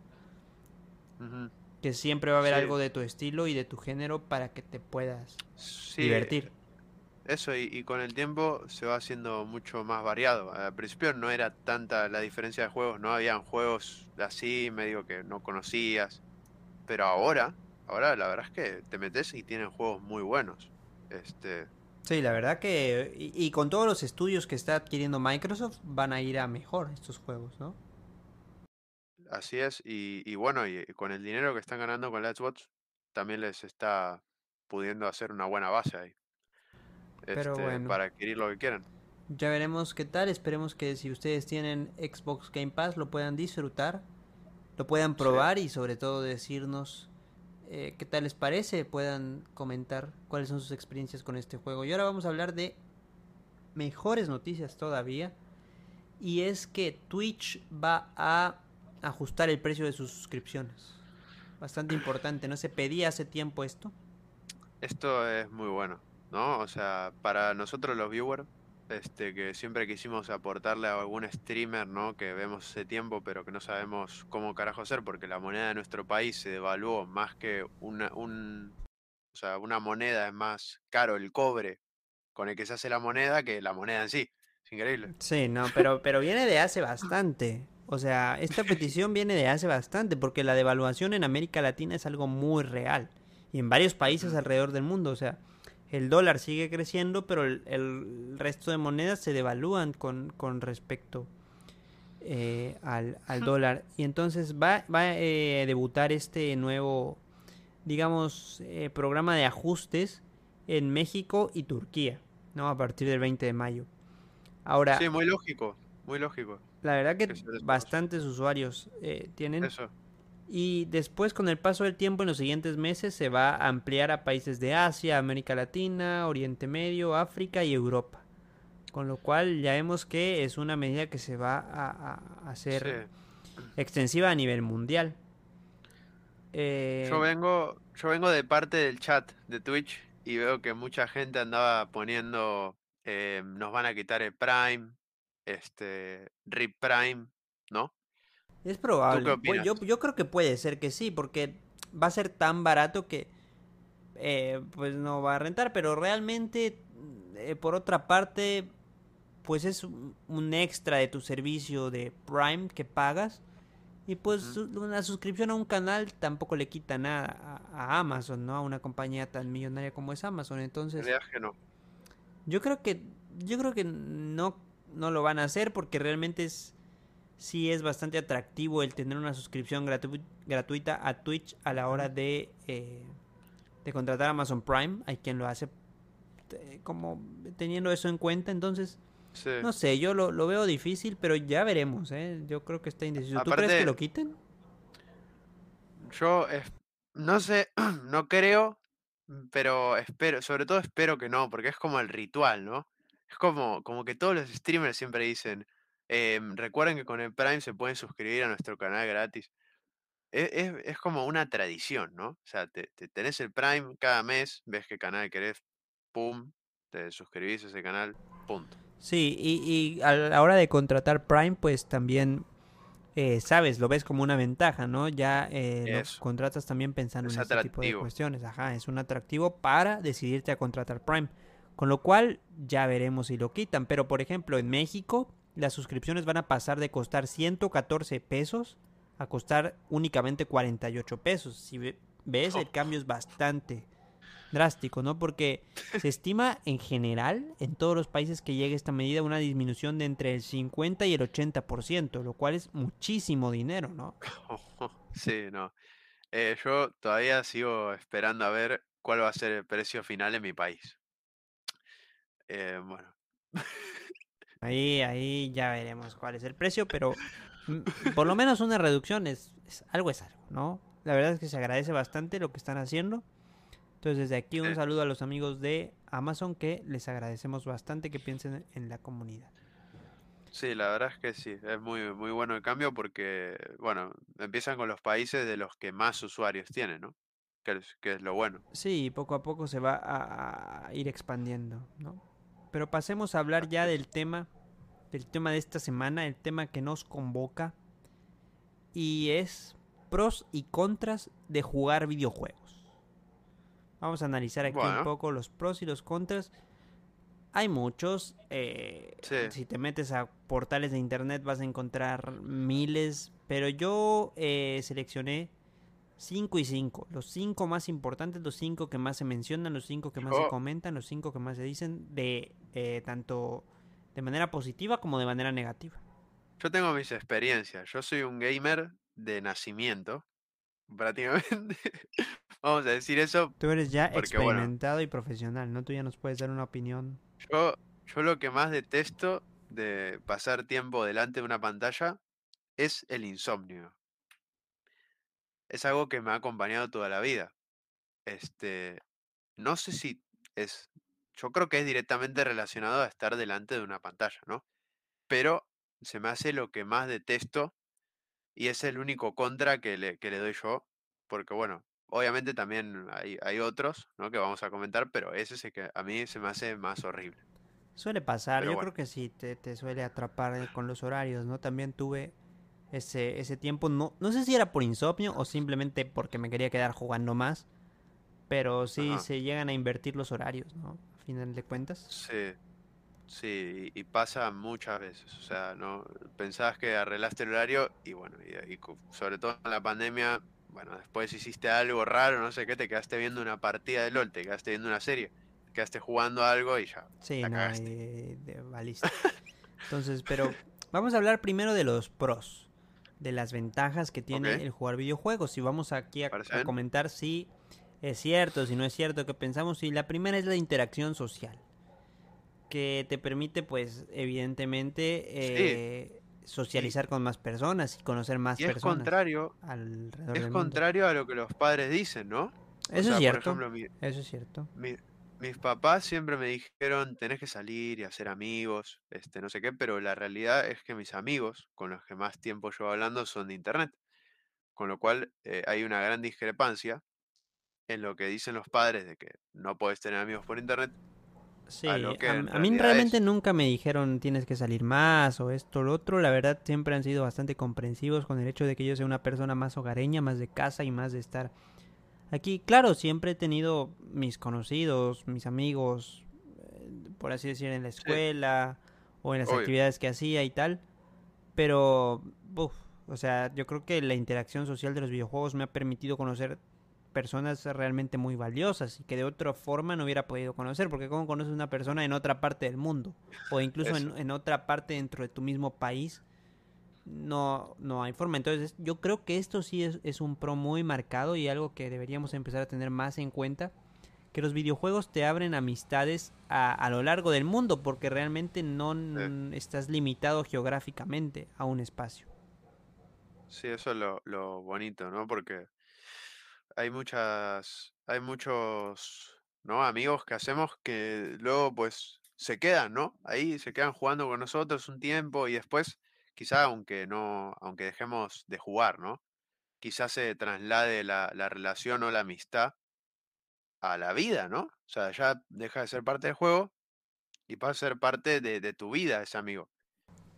que siempre va a haber sí, algo de tu estilo y de tu género para que te puedas sí, divertir. Eso y, y con el tiempo se va haciendo mucho más variado. Al principio no era tanta la diferencia de juegos, no habían juegos así medio que no conocías, pero ahora, ahora la verdad es que te metes y tienen juegos muy buenos. Este, Sí, la verdad que... Y, y con todos los estudios que está adquiriendo Microsoft, van a ir a mejor estos juegos, ¿no? así es, y, y bueno, y, y con el dinero que están ganando con la Xbox, también les está pudiendo hacer una buena base ahí, Pero este, bueno, para adquirir lo que quieran. ya veremos qué tal. Esperemos que si ustedes tienen Xbox Game Pass lo puedan disfrutar, lo puedan Sí, probar y sobre todo decirnos eh, qué tal les parece, puedan comentar cuáles son sus experiencias con este juego. Y ahora vamos a hablar de mejores noticias todavía. Y es que Twitch va a ajustar el precio de sus suscripciones. Bastante importante, ¿no? Se pedía hace tiempo esto. esto es muy bueno, ¿no? O sea, para nosotros los viewers, este, que siempre quisimos aportarle a algún streamer, ¿no? Que vemos hace tiempo, pero que no sabemos cómo carajo hacer, porque la moneda de nuestro país se devaluó más que una, un, o sea, una moneda es más caro el cobre con el que se hace la moneda que la moneda en sí. Es increíble. Sí, no, pero, pero viene de hace bastante. O sea, esta petición viene de hace bastante, porque la devaluación en América Latina es algo muy real. Y en varios países alrededor del mundo. O sea, el dólar sigue creciendo, pero el, el resto de monedas se devalúan con, con respecto eh, al, al dólar. Y entonces va, va a eh, debutar este nuevo, digamos, eh, programa de ajustes en México y Turquía, ¿no? A partir del 20 de mayo. Ahora, Sí, muy lógico, muy lógico la verdad que que bastantes usuarios eh, tienen. Eso, Y después, con el paso del tiempo, en los siguientes meses, se va a ampliar a países de Asia, América Latina, Oriente Medio, África y Europa. Con lo cual ya vemos que es una medida que se va a, a- a sí. hacer extensiva a nivel mundial. Yo Eh, vengo, yo vengo de parte del chat de Twitch y veo que mucha gente andaba poniendo eh, nos van a quitar el Prime, este, RIP Prime, ¿no? Es ¿Tú qué probable. Yo, yo creo que puede ser que sí, porque va a ser tan barato que eh, pues no va a rentar, pero realmente, eh, por otra parte, pues es un extra de tu servicio de Prime que pagas. Y pues una suscripción a un canal tampoco le quita nada a, a Amazon, ¿no? A una compañía tan millonaria como es Amazon. En Entonces, realidad que no. yo creo que, yo creo que no, no lo van a hacer porque realmente es, sí es bastante atractivo el tener una suscripción gratu- gratuita a Twitch a la hora de, eh, de contratar Amazon Prime. Hay quien lo hace eh, como teniendo eso en cuenta. Entonces, Sí. no sé, yo lo, lo veo difícil, pero ya veremos, ¿eh? Yo creo que está indeciso. ¿Tú crees que lo quiten? yo es- no sé, no creo, pero espero, sobre todo espero que no, porque es como el ritual, ¿no? Es como, como que todos los streamers siempre dicen, em, recuerden que con el Prime se pueden suscribir a nuestro canal gratis. Es, es- es como una tradición, ¿no? O sea, te, te- tenés el Prime cada mes, ves qué canal querés, pum, te suscribís a ese canal, punto. Sí, y, y a la hora de contratar Prime, pues también, eh, sabes, lo ves como una ventaja, ¿no? Ya eh, lo contratas también pensando es en este tipo de cuestiones. Ajá, es un atractivo para decidirte a contratar Prime. Con lo cual, ya veremos si lo quitan. Pero, por ejemplo, en México, las suscripciones van a pasar de costar 114 pesos a costar únicamente 48 pesos. Si ve- ves, el cambio es bastante, drástico, ¿no? Porque se estima en general en todos los países que llegue esta medida una disminución de entre el 50 y el 80%, lo cual es muchísimo dinero, ¿no? Sí, no. Eh, yo todavía sigo esperando a ver cuál va a ser el precio final en mi país. Eh, bueno. Ahí, ahí ya veremos cuál es el precio, pero mm, por lo menos una reducción es, es algo es algo, ¿no? La verdad es que se agradece bastante lo que están haciendo. Entonces desde aquí un saludo a los amigos de Amazon que les agradecemos bastante que piensen en la comunidad. Sí, la verdad es que sí, es muy, muy bueno el cambio porque, bueno, empiezan con los países de los que más usuarios tienen, ¿no? Que es, que es lo bueno. Sí, poco a poco se va a, a ir expandiendo, ¿no? Pero pasemos a hablar ya del tema, del tema de esta semana, el tema que nos convoca y es pros y contras de jugar videojuegos. Vamos a analizar aquí un poco los pros y los contras. Hay muchos. eh, Sí. Si te metes a portales de internet vas a encontrar miles. Pero yo eh, seleccioné 5 y 5. Los 5 más importantes, los 5 que más se mencionan, los 5 que más se comentan, los 5 que más se dicen de eh, tanto de manera positiva como de manera negativa. Yo tengo mis experiencias. Yo soy un gamer de nacimiento, prácticamente. Vamos a decir eso. Tú eres ya Porque, bueno. experimentado y profesional, ¿no? Tú ya nos puedes dar una opinión. Yo, yo lo que más detesto de pasar tiempo delante de una pantalla es el insomnio. Es algo que me ha acompañado toda la vida. Este, no sé si es, yo creo que es directamente relacionado a estar delante de una pantalla, ¿no? Pero se me hace lo que más detesto y es el único contra que le, que le doy yo, porque bueno, obviamente también hay, hay otros, ¿no? Que vamos a comentar, pero ese es el que a mí se me hace más horrible. Suele pasar, Pero yo bueno. creo que sí, te, te suele atrapar eh, con los horarios, ¿no? También tuve ese, ese tiempo, no, no sé si era por insomnio o simplemente porque me quería quedar jugando más, pero sí Ajá. se llegan a invertir los horarios, ¿no? A final de cuentas. Sí, sí, y, y pasa muchas veces. O sea, no pensabas que arreglaste el horario y bueno, y, sobre todo en la pandemia, bueno, después hiciste algo raro, no sé qué, te quedaste viendo una partida de LOL, te quedaste viendo una serie, te quedaste jugando algo y ya. Sí, la no, cagaste. eh, de-. Entonces, pero vamos a hablar primero de los pros, de las ventajas que tiene el jugar videojuegos. Y vamos aquí a, comentar si es cierto, si no es cierto, qué pensamos. Y la primera es la interacción social, que te permite, pues, evidentemente, eh, socializar con más personas y conocer más Y es personas contrario, alrededor es contrario a lo que los padres dicen, ¿no? O Eso sea, es cierto, Por ejemplo, mi- eso es cierto. Mis papás siempre me dijeron, tenés que salir y hacer amigos, este, no sé qué, pero la realidad es que mis amigos con los que más tiempo llevo hablando son de internet, con lo cual eh, hay una gran discrepancia en lo que dicen los padres de que no podés tener amigos por internet. Sí, a lo que a, en a mí realmente es. nunca me dijeron tienes que salir más o esto o lo otro. La verdad siempre han sido bastante comprensivos con el hecho de que yo sea una persona más hogareña, más de casa y más de estar aquí. Claro, siempre he tenido mis conocidos, mis amigos, eh, por así decir, en la escuela o en las Obvio. actividades que hacía y tal. Pero, uf, o sea, yo creo que la interacción social de los videojuegos me ha permitido conocer personas realmente muy valiosas y que de otra forma no hubiera podido conocer, porque cómo conoces una persona en otra parte del mundo o incluso en otra parte dentro de tu mismo país, no, no hay forma. Entonces yo creo que esto sí es, es un pro muy marcado y algo que deberíamos empezar a tener más en cuenta, que los videojuegos te abren amistades a, a lo largo del mundo, porque realmente no estás limitado geográficamente a un espacio. Sí, eso es lo, lo bonito, ¿no? Porque hay muchas, hay muchos, ¿no? Amigos que hacemos que luego pues se quedan, ¿no? Ahí se quedan jugando con nosotros un tiempo y después, quizá aunque no, aunque dejemos de jugar, ¿no? Quizás se traslade la, la relación o la amistad a la vida, ¿no? O sea, ya deja de ser parte del juego y pasa a ser parte de, de tu vida ese amigo.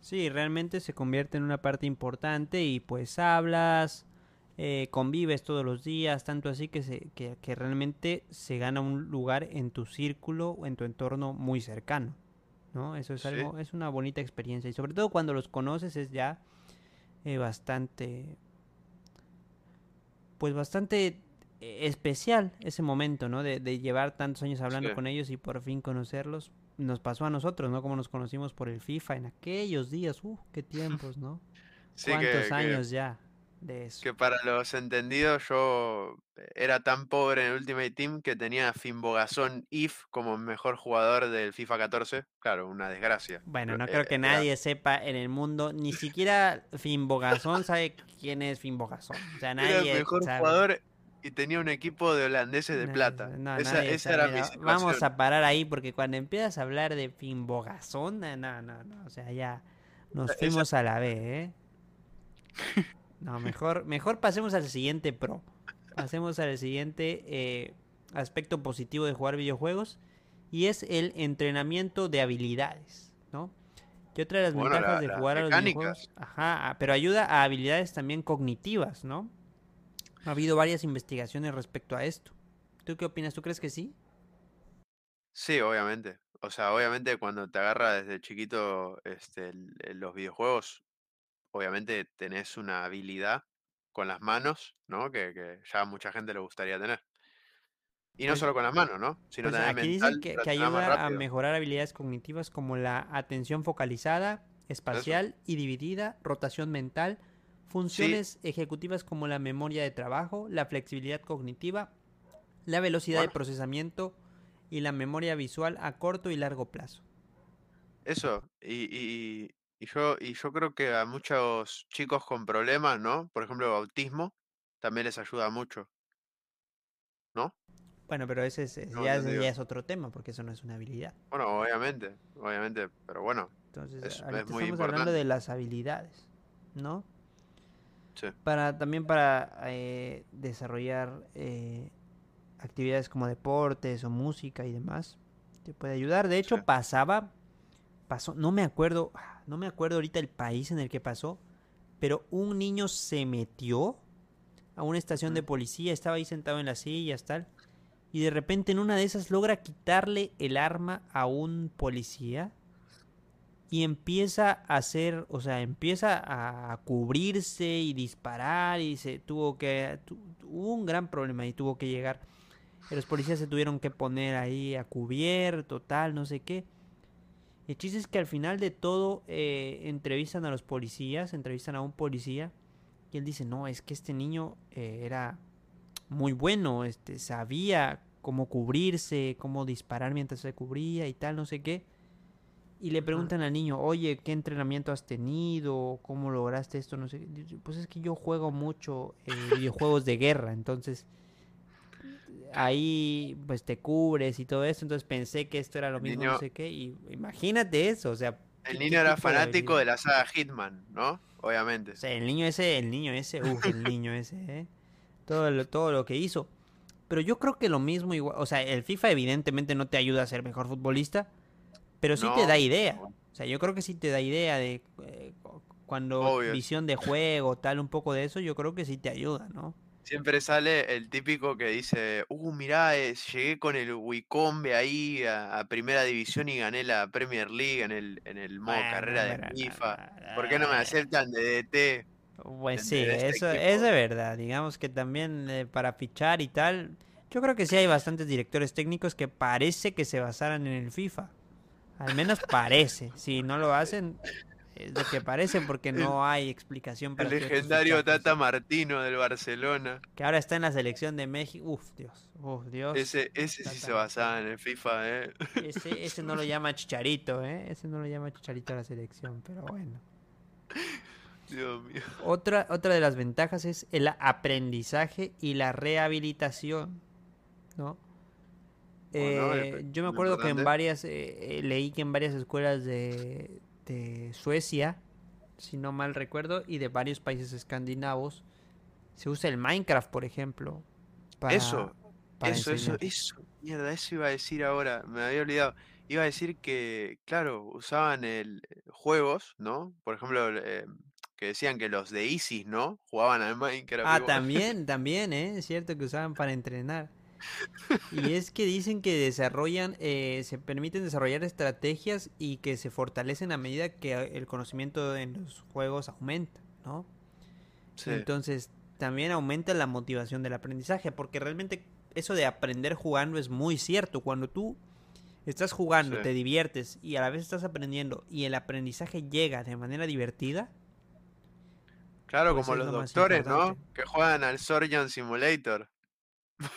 Sí, realmente se convierte en una parte importante y pues hablas, eh, convives todos los días, tanto así que, se, que, que realmente se gana un lugar en tu círculo o en tu entorno muy cercano, ¿no? Eso es Sí. algo, es una bonita experiencia y sobre todo cuando los conoces es ya eh, bastante, pues bastante eh, especial ese momento, ¿no? De, de llevar tantos años hablando con ellos y por fin conocerlos. Nos pasó a nosotros, ¿no? Como nos conocimos por el FIFA en aquellos días. Uh, qué tiempos, ¿no? ¿Cuántos años ya? Que para los entendidos, yo eh, era tan pobre en el Ultimate Team que tenía a Fimbogazón If como mejor jugador del FIFA 14. Claro, una desgracia. Bueno, no creo eh, que nadie sepa en el mundo, ni siquiera Fimbogazón sabe quién es Fimbogazón. O sea, nadie era el mejor jugador y tenía un equipo de holandeses de plata. esa, era mi situación. Vamos a parar ahí porque cuando empiezas a hablar de Fimbogazón, no, no, no. O sea, ya nos fuimos a la B, ¿eh? No, mejor, mejor pasemos al siguiente pro. Pasemos al siguiente eh, aspecto positivo de jugar videojuegos. Y es el entrenamiento de habilidades, ¿no? Que otra de las ventajas de jugar a los videojuegos. Ajá, pero ayuda a habilidades también cognitivas, ¿no? Ha habido varias investigaciones respecto a esto. ¿Tú qué opinas? ¿Tú crees que sí? Sí, obviamente. O sea, obviamente cuando te agarra desde chiquito este, los videojuegos, obviamente tenés una habilidad con las manos, ¿no? Que, ya mucha gente le gustaría tener. Y no pues solo con las manos, ¿no? Sino pues también aquí mental, que, que ayuda a mejorar habilidades cognitivas como la atención focalizada, espacial y dividida, rotación mental, funciones ejecutivas como la memoria de trabajo, la flexibilidad cognitiva, la velocidad de procesamiento y la memoria visual a corto y largo plazo. Eso, y, y yo, y yo creo que a muchos chicos con problemas, ¿no? Por ejemplo, autismo, también les ayuda mucho. ¿No? Bueno, pero ese, es, ya, es otro tema, porque eso no es una habilidad. Bueno, obviamente, obviamente, pero bueno. Entonces, es, muy estamos hablando de las habilidades, ¿no? Sí. Para, también para eh, desarrollar eh, actividades como deportes o música y demás, te puede ayudar. De hecho, pasaba, pasó, no me acuerdo, no me acuerdo ahorita el país en el que pasó, pero un niño se metió a una estación de policía, estaba ahí sentado en las sillas, tal, y de repente en una de esas logra quitarle el arma a un policía y empieza a hacer, o sea, empieza a cubrirse y disparar y se tuvo que, hubo un gran problema y tuvo que llegar. Los policías se tuvieron que poner ahí a cubierto, tal, no sé qué. El chiste es que al final de todo eh, entrevistan a los policías, entrevistan a un policía y él dice, no, es que este niño eh, era muy bueno, este, sabía cómo cubrirse, cómo disparar mientras se cubría y tal, no sé qué. Y le preguntan al niño, oye, ¿qué entrenamiento has tenido? ¿Cómo lograste esto? No sé. Pues es que yo juego mucho eh, videojuegos de guerra, entonces ahí pues te cubres y todo eso, entonces pensé que esto era lo mismo, no sé qué, y imagínate eso, o sea... El niño era fanático de, la saga Hitman, ¿no? Obviamente. O sea, el niño ese, el niño ese, uff, el niño ese, ¿eh? Todo lo, todo lo que hizo. Pero yo creo que lo mismo igual, o sea, el FIFA evidentemente no te ayuda a ser mejor futbolista, pero sí te da idea. O sea, yo creo que sí te da idea de eh, cuando visión de juego, tal, un poco de eso, yo creo que sí te ayuda, ¿no? Siempre sale el típico que dice, uh, mirá, eh, llegué con el Wicombe ahí a, Primera División y gané la Premier League en el, en el modo carrera de FIFA. ¿Por qué no me aceptan de DT? Pues sí, este eso es de verdad. Digamos que también eh, para fichar y tal, yo creo que sí hay bastantes directores técnicos que parece que se basaran en el FIFA. Al menos parece. Si no lo hacen, es lo que parece porque no hay explicación para El legendario Tata Martino del Barcelona. Que ahora está en la selección de México. Uf, Dios. Uf, Dios. Ese, ese sí se basaba en el FIFA, ¿eh? Ese, ese no lo llama Chicharito, ¿eh? Ese no lo llama Chicharito a la selección, pero bueno. Dios mío. Otra, otra de las ventajas es el aprendizaje y la rehabilitación, ¿no? Eh, yo me acuerdo que en varias, eh, eh, leí que en varias escuelas de, de Suecia, si no mal recuerdo, y de varios países escandinavos. Se usa el Minecraft, por ejemplo. Para, eso, eso, eso, eso, mierda, eso iba a decir ahora, me había olvidado. Iba a decir que, claro, usaban el, juegos, ¿no? Por ejemplo, eh, que decían que los de ISIS, ¿no? Jugaban al Minecraft. Ah, también, también, ¿eh? Es cierto que usaban para entrenar. Y es que dicen que desarrollan, eh, se permiten desarrollar estrategias y que se fortalecen a medida que el conocimiento en los juegos aumenta, ¿no? Entonces, también aumenta la motivación del aprendizaje, porque realmente eso de aprender jugando es muy cierto. Cuando tú estás jugando, te diviertes y a la vez estás aprendiendo y el aprendizaje llega de manera divertida. Claro, pues como los doctores, ¿no? Que juegan al Surgeon Simulator.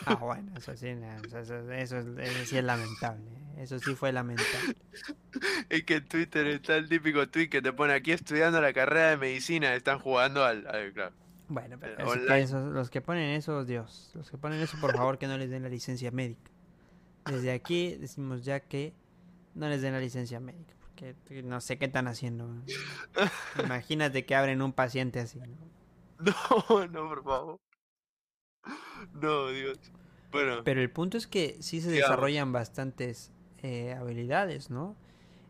Ah, bueno, eso sí, eso, sí es lamentable. Eso sí fue lamentable. Es que en Twitter está el típico tweet que te pone aquí estudiando la carrera de medicina, están jugando al, claro. Bueno, pero los que ponen eso, Dios, los que ponen eso, por favor, que no les den la licencia médica. Desde aquí decimos ya que no les den la licencia médica, porque no sé qué están haciendo. Imagínate que abren un paciente así. No, no, por favor. No, Dios. Bueno. Pero el punto es que sí se desarrollan bastantes eh, habilidades, ¿no?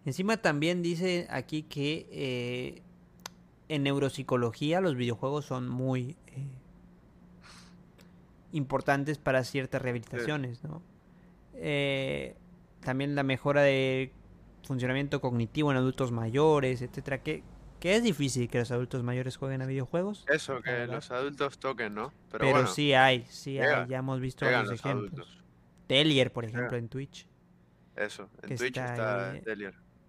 Encima también dice aquí que eh, en neuropsicología los videojuegos son muy eh, importantes para ciertas rehabilitaciones, ¿no? también la mejora de funcionamiento cognitivo en adultos mayores, etcétera, que que es difícil que los adultos mayores jueguen a videojuegos. Eso, que los adultos toquen, ¿no? Pero, sí hay, sí hay, ya hemos visto varios ejemplos. Telier, por ejemplo, en Twitch. Eso, en Twitch está,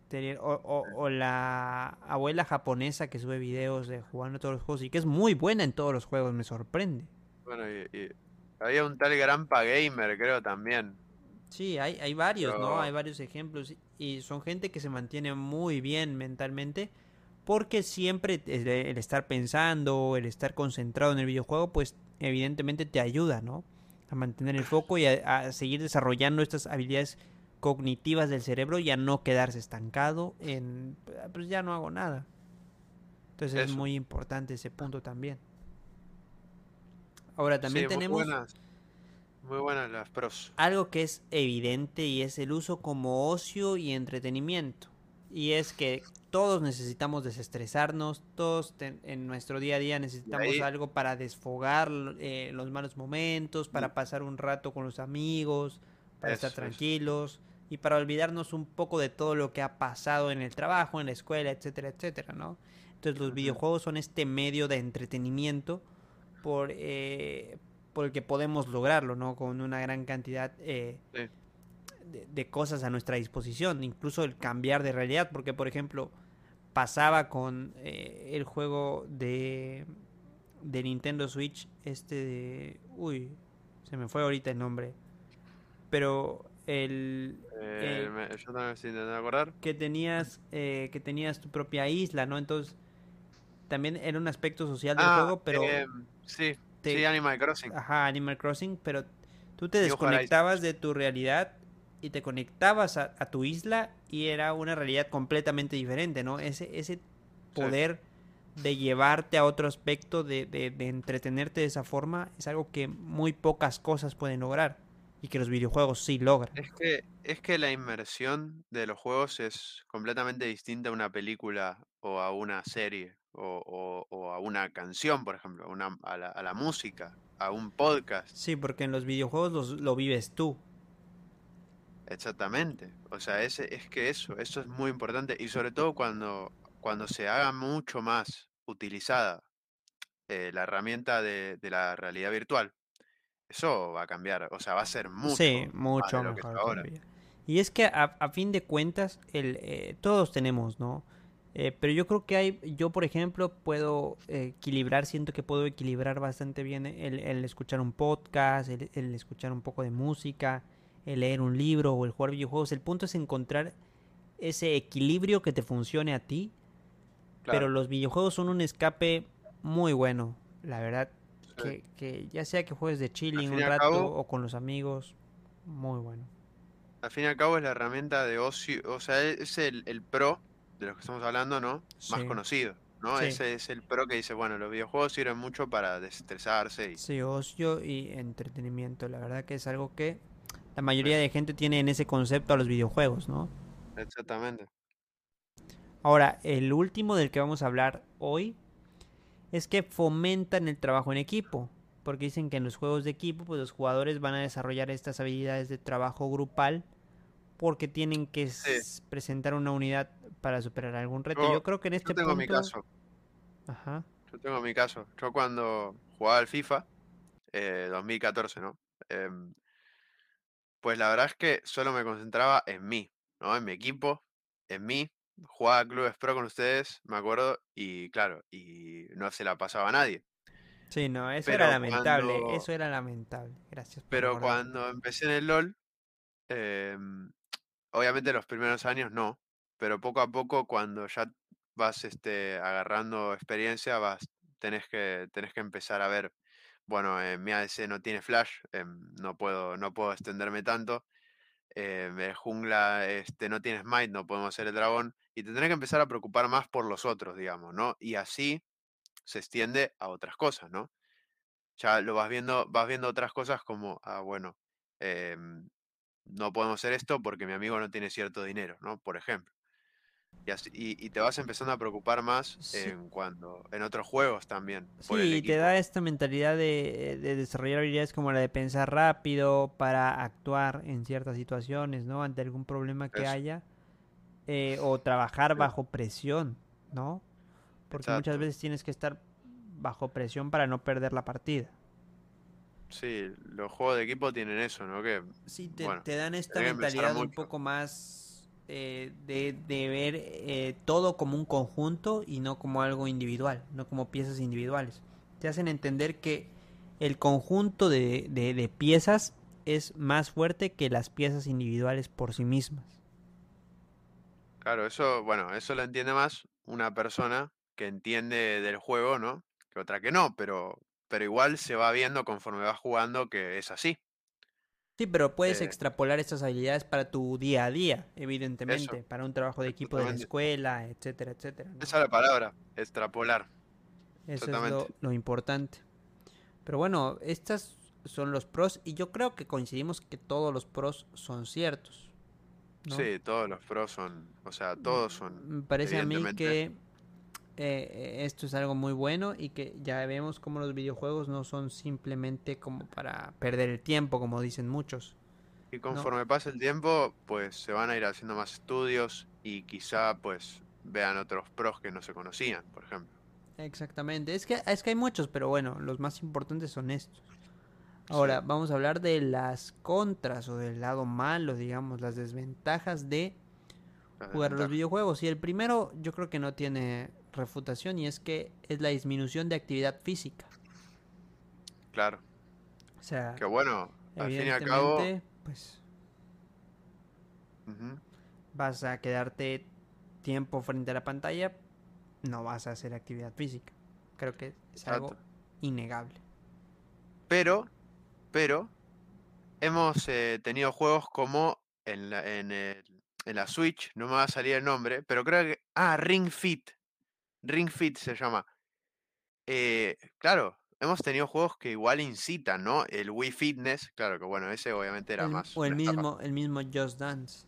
Telier. O, la abuela japonesa que sube videos de jugando todos los juegos y que es muy buena en todos los juegos, me sorprende. Bueno, y, había un tal Grampa Gamer, creo también. Sí, hay, hay varios, ¿no? Hay varios ejemplos y son gente que se mantiene muy bien mentalmente porque siempre el estar pensando, el estar concentrado en el videojuego, pues evidentemente te ayuda, ¿no? A mantener el foco y a, seguir desarrollando estas habilidades cognitivas del cerebro y a no quedarse estancado en, pues ya no hago nada. Entonces es muy importante ese punto también. Ahora también tenemos... Muy buenas, muy buenas las pros. Algo que es evidente y es el uso como ocio y entretenimiento. Y es que todos necesitamos desestresarnos, todos en nuestro día a día necesitamos algo para desfogar eh, los malos momentos, para mm. pasar un rato con los amigos, para estar tranquilos y para olvidarnos un poco de todo lo que ha pasado en el trabajo, en la escuela, etcétera, etcétera, ¿no? Entonces los videojuegos son este medio de entretenimiento por, eh, por el que podemos lograrlo, ¿no? Con una gran cantidad eh, de, cosas a nuestra disposición, incluso el cambiar de realidad, porque por ejemplo pasaba con eh, el juego de, de Nintendo Switch, este de... Uy, se me fue ahorita el nombre, pero el... Eh, yo también acordar. Que tenías, eh, que tenías tu propia isla, ¿no? Entonces también era un aspecto social del ah, juego, pero... sí, sí, Animal Crossing. Ajá, Animal Crossing, pero tú te desconectabas de tu realidad y te conectabas a, tu isla y era una realidad completamente diferente, ¿no? Ese, ese poder de llevarte a otro aspecto, de, de, entretenerte de esa forma, es algo que muy pocas cosas pueden lograr y que los videojuegos sí logran. Es que, es que la inmersión de los juegos es completamente distinta a una película o a una serie o, o, a una canción, por ejemplo, una, a, la, a, la, música, a un podcast. Sí, porque en los videojuegos lo vives tú. Exactamente. O sea, ese, es que eso, eso es muy importante. Y sobre todo cuando, cuando se haga mucho más utilizada eh, la herramienta de, la realidad virtual, eso va a cambiar. O sea, va a ser mucho, sí, mucho mejor. Y es que a, fin de cuentas, el, eh, todos tenemos, ¿no? Eh, pero yo creo que hay, yo por ejemplo puedo equilibrar, siento que puedo equilibrar bastante bien el, el escuchar un podcast, el, el escuchar un poco de música, el leer un libro o el jugar videojuegos. El punto es encontrar ese equilibrio que te funcione a ti. Pero los videojuegos son un escape muy bueno, la verdad. Que, ya sea que juegues de chilling un rato o con los amigos, muy bueno. Al fin y al cabo es la herramienta de ocio, o sea, es el, pro de lo que estamos hablando, ¿no? Más conocido, ¿no? Ese es el pro que dice, bueno, los videojuegos sirven mucho para desestresarse. Y... Sí, ocio y entretenimiento, la verdad que es algo que la mayoría de gente tiene en ese concepto a los videojuegos, ¿no? Exactamente. Ahora, el último del que vamos a hablar hoy es que fomentan el trabajo en equipo, porque dicen que en los juegos de equipo pues los jugadores van a desarrollar estas habilidades de trabajo grupal porque tienen que presentar una unidad para superar algún reto. Yo, creo que en este yo tengo mi caso. Ajá. Yo tengo mi caso. Yo cuando jugaba al FIFA, eh, 2014, ¿no? Em, pues la verdad es que solo me concentraba en mí, ¿no? En mi equipo, en mí. Jugaba clubes pro con ustedes, me acuerdo, y claro, y no se la pasaba a nadie. Sí, no, eso Pero era lamentable, cuando- eso era lamentable. Gracias por Pero cuando empecé en el LOL, em, obviamente los primeros años no, pero poco a poco cuando ya vas este, agarrando experiencia, vas, tenés que, tenés que empezar a ver, bueno, eh, mi ADC no tiene flash, em, no puedo, no puedo extenderme tanto, el jungla este, no tiene smite, no podemos hacer el dragón, y te tenés que empezar a preocupar más por los otros, digamos, ¿no? Y así se extiende a otras cosas, ¿no? Ya lo vas viendo, vas viendo otras cosas como, ah, bueno, em, no podemos hacer esto porque mi amigo no tiene cierto dinero, ¿no? Por ejemplo. Y, así- y- y te vas empezando a preocupar más Sí. en cuando, en otros juegos también, por el Sí, te da esta mentalidad de, de desarrollar habilidades como la de pensar rápido para actuar en ciertas situaciones, ¿no? Ante algún problema que Eso. haya. eh, o trabajar Sí. bajo presión, ¿no? Porque muchas veces tienes que estar bajo presión para no perder la partida. Sí, los juegos de equipo tienen eso, ¿no? Que Sí, te, Bueno, te dan esta mentalidad un poco más eh, de, de ver eh, todo como un conjunto y no como algo individual, no como piezas individuales. Te hacen entender que el conjunto de, de- de piezas es más fuerte que las piezas individuales por sí mismas. Claro, eso, bueno, eso lo entiende más una persona que entiende del juego, ¿no? Que otra que no, pero, pero igual se va viendo conforme va jugando que es así. Sí, pero puedes Eh, extrapolar estas habilidades para tu día a día, evidentemente, para un trabajo de equipo de la escuela, etcétera, etcétera. ¿no? Esa es la palabra, extrapolar. Eso es lo, importante. Pero bueno, estos son los pros y yo creo que coincidimos que todos los pros son ciertos. ¿no? Sí, todos los pros son, o sea, todos son, Me parece a mí que eh, esto es algo muy bueno y que ya vemos como los videojuegos no son simplemente como para perder el tiempo, como dicen muchos. Y conforme pasa el tiempo, pues se van a ir haciendo más estudios y quizá pues vean otros pros que no se conocían, por ejemplo. Exactamente, es que, es que hay muchos, pero bueno, los más importantes son estos. Ahora, Sí. vamos a hablar de las contras o del lado malo, digamos, las desventajas de Las jugar los videojuegos. Y el primero yo creo que no tiene refutación y es que es la disminución de actividad física. Claro, O sea, que bueno, al fin y al cabo, pues vas a quedarte tiempo frente a la pantalla, no vas a hacer actividad física. Creo que es algo innegable. pero, pero, hemos eh, tenido juegos como en la, en, el- en la Switch, no me va a salir el nombre, pero creo que, ah, Ring Fit, Ring Fit se llama. Eh, claro, hemos tenido juegos que igual incitan, ¿no? El Wii Fitness, claro que bueno, ese obviamente era El- más o el etapa. mismo, el mismo Just Dance.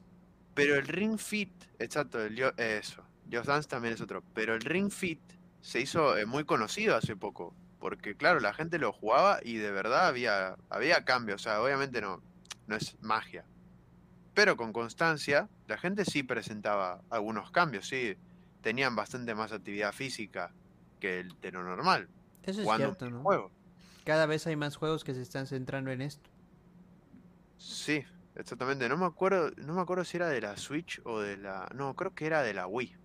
Pero el Ring Fit, exacto, el eso. Just Dance también es otro. Pero el Ring Fit se hizo eh, muy conocido hace poco. Porque claro, la gente lo jugaba y de verdad había, había cambios. O sea, obviamente no, no es magia. Pero con constancia, la gente sí presentaba algunos cambios, sí. Tenían bastante más actividad física que el de lo normal. Eso es cierto, ¿no? Cada vez hay más juegos que se están centrando en esto. Sí, exactamente. No me acuerdo, no me acuerdo si era de la Switch o de la. No, creo que era de la Wii.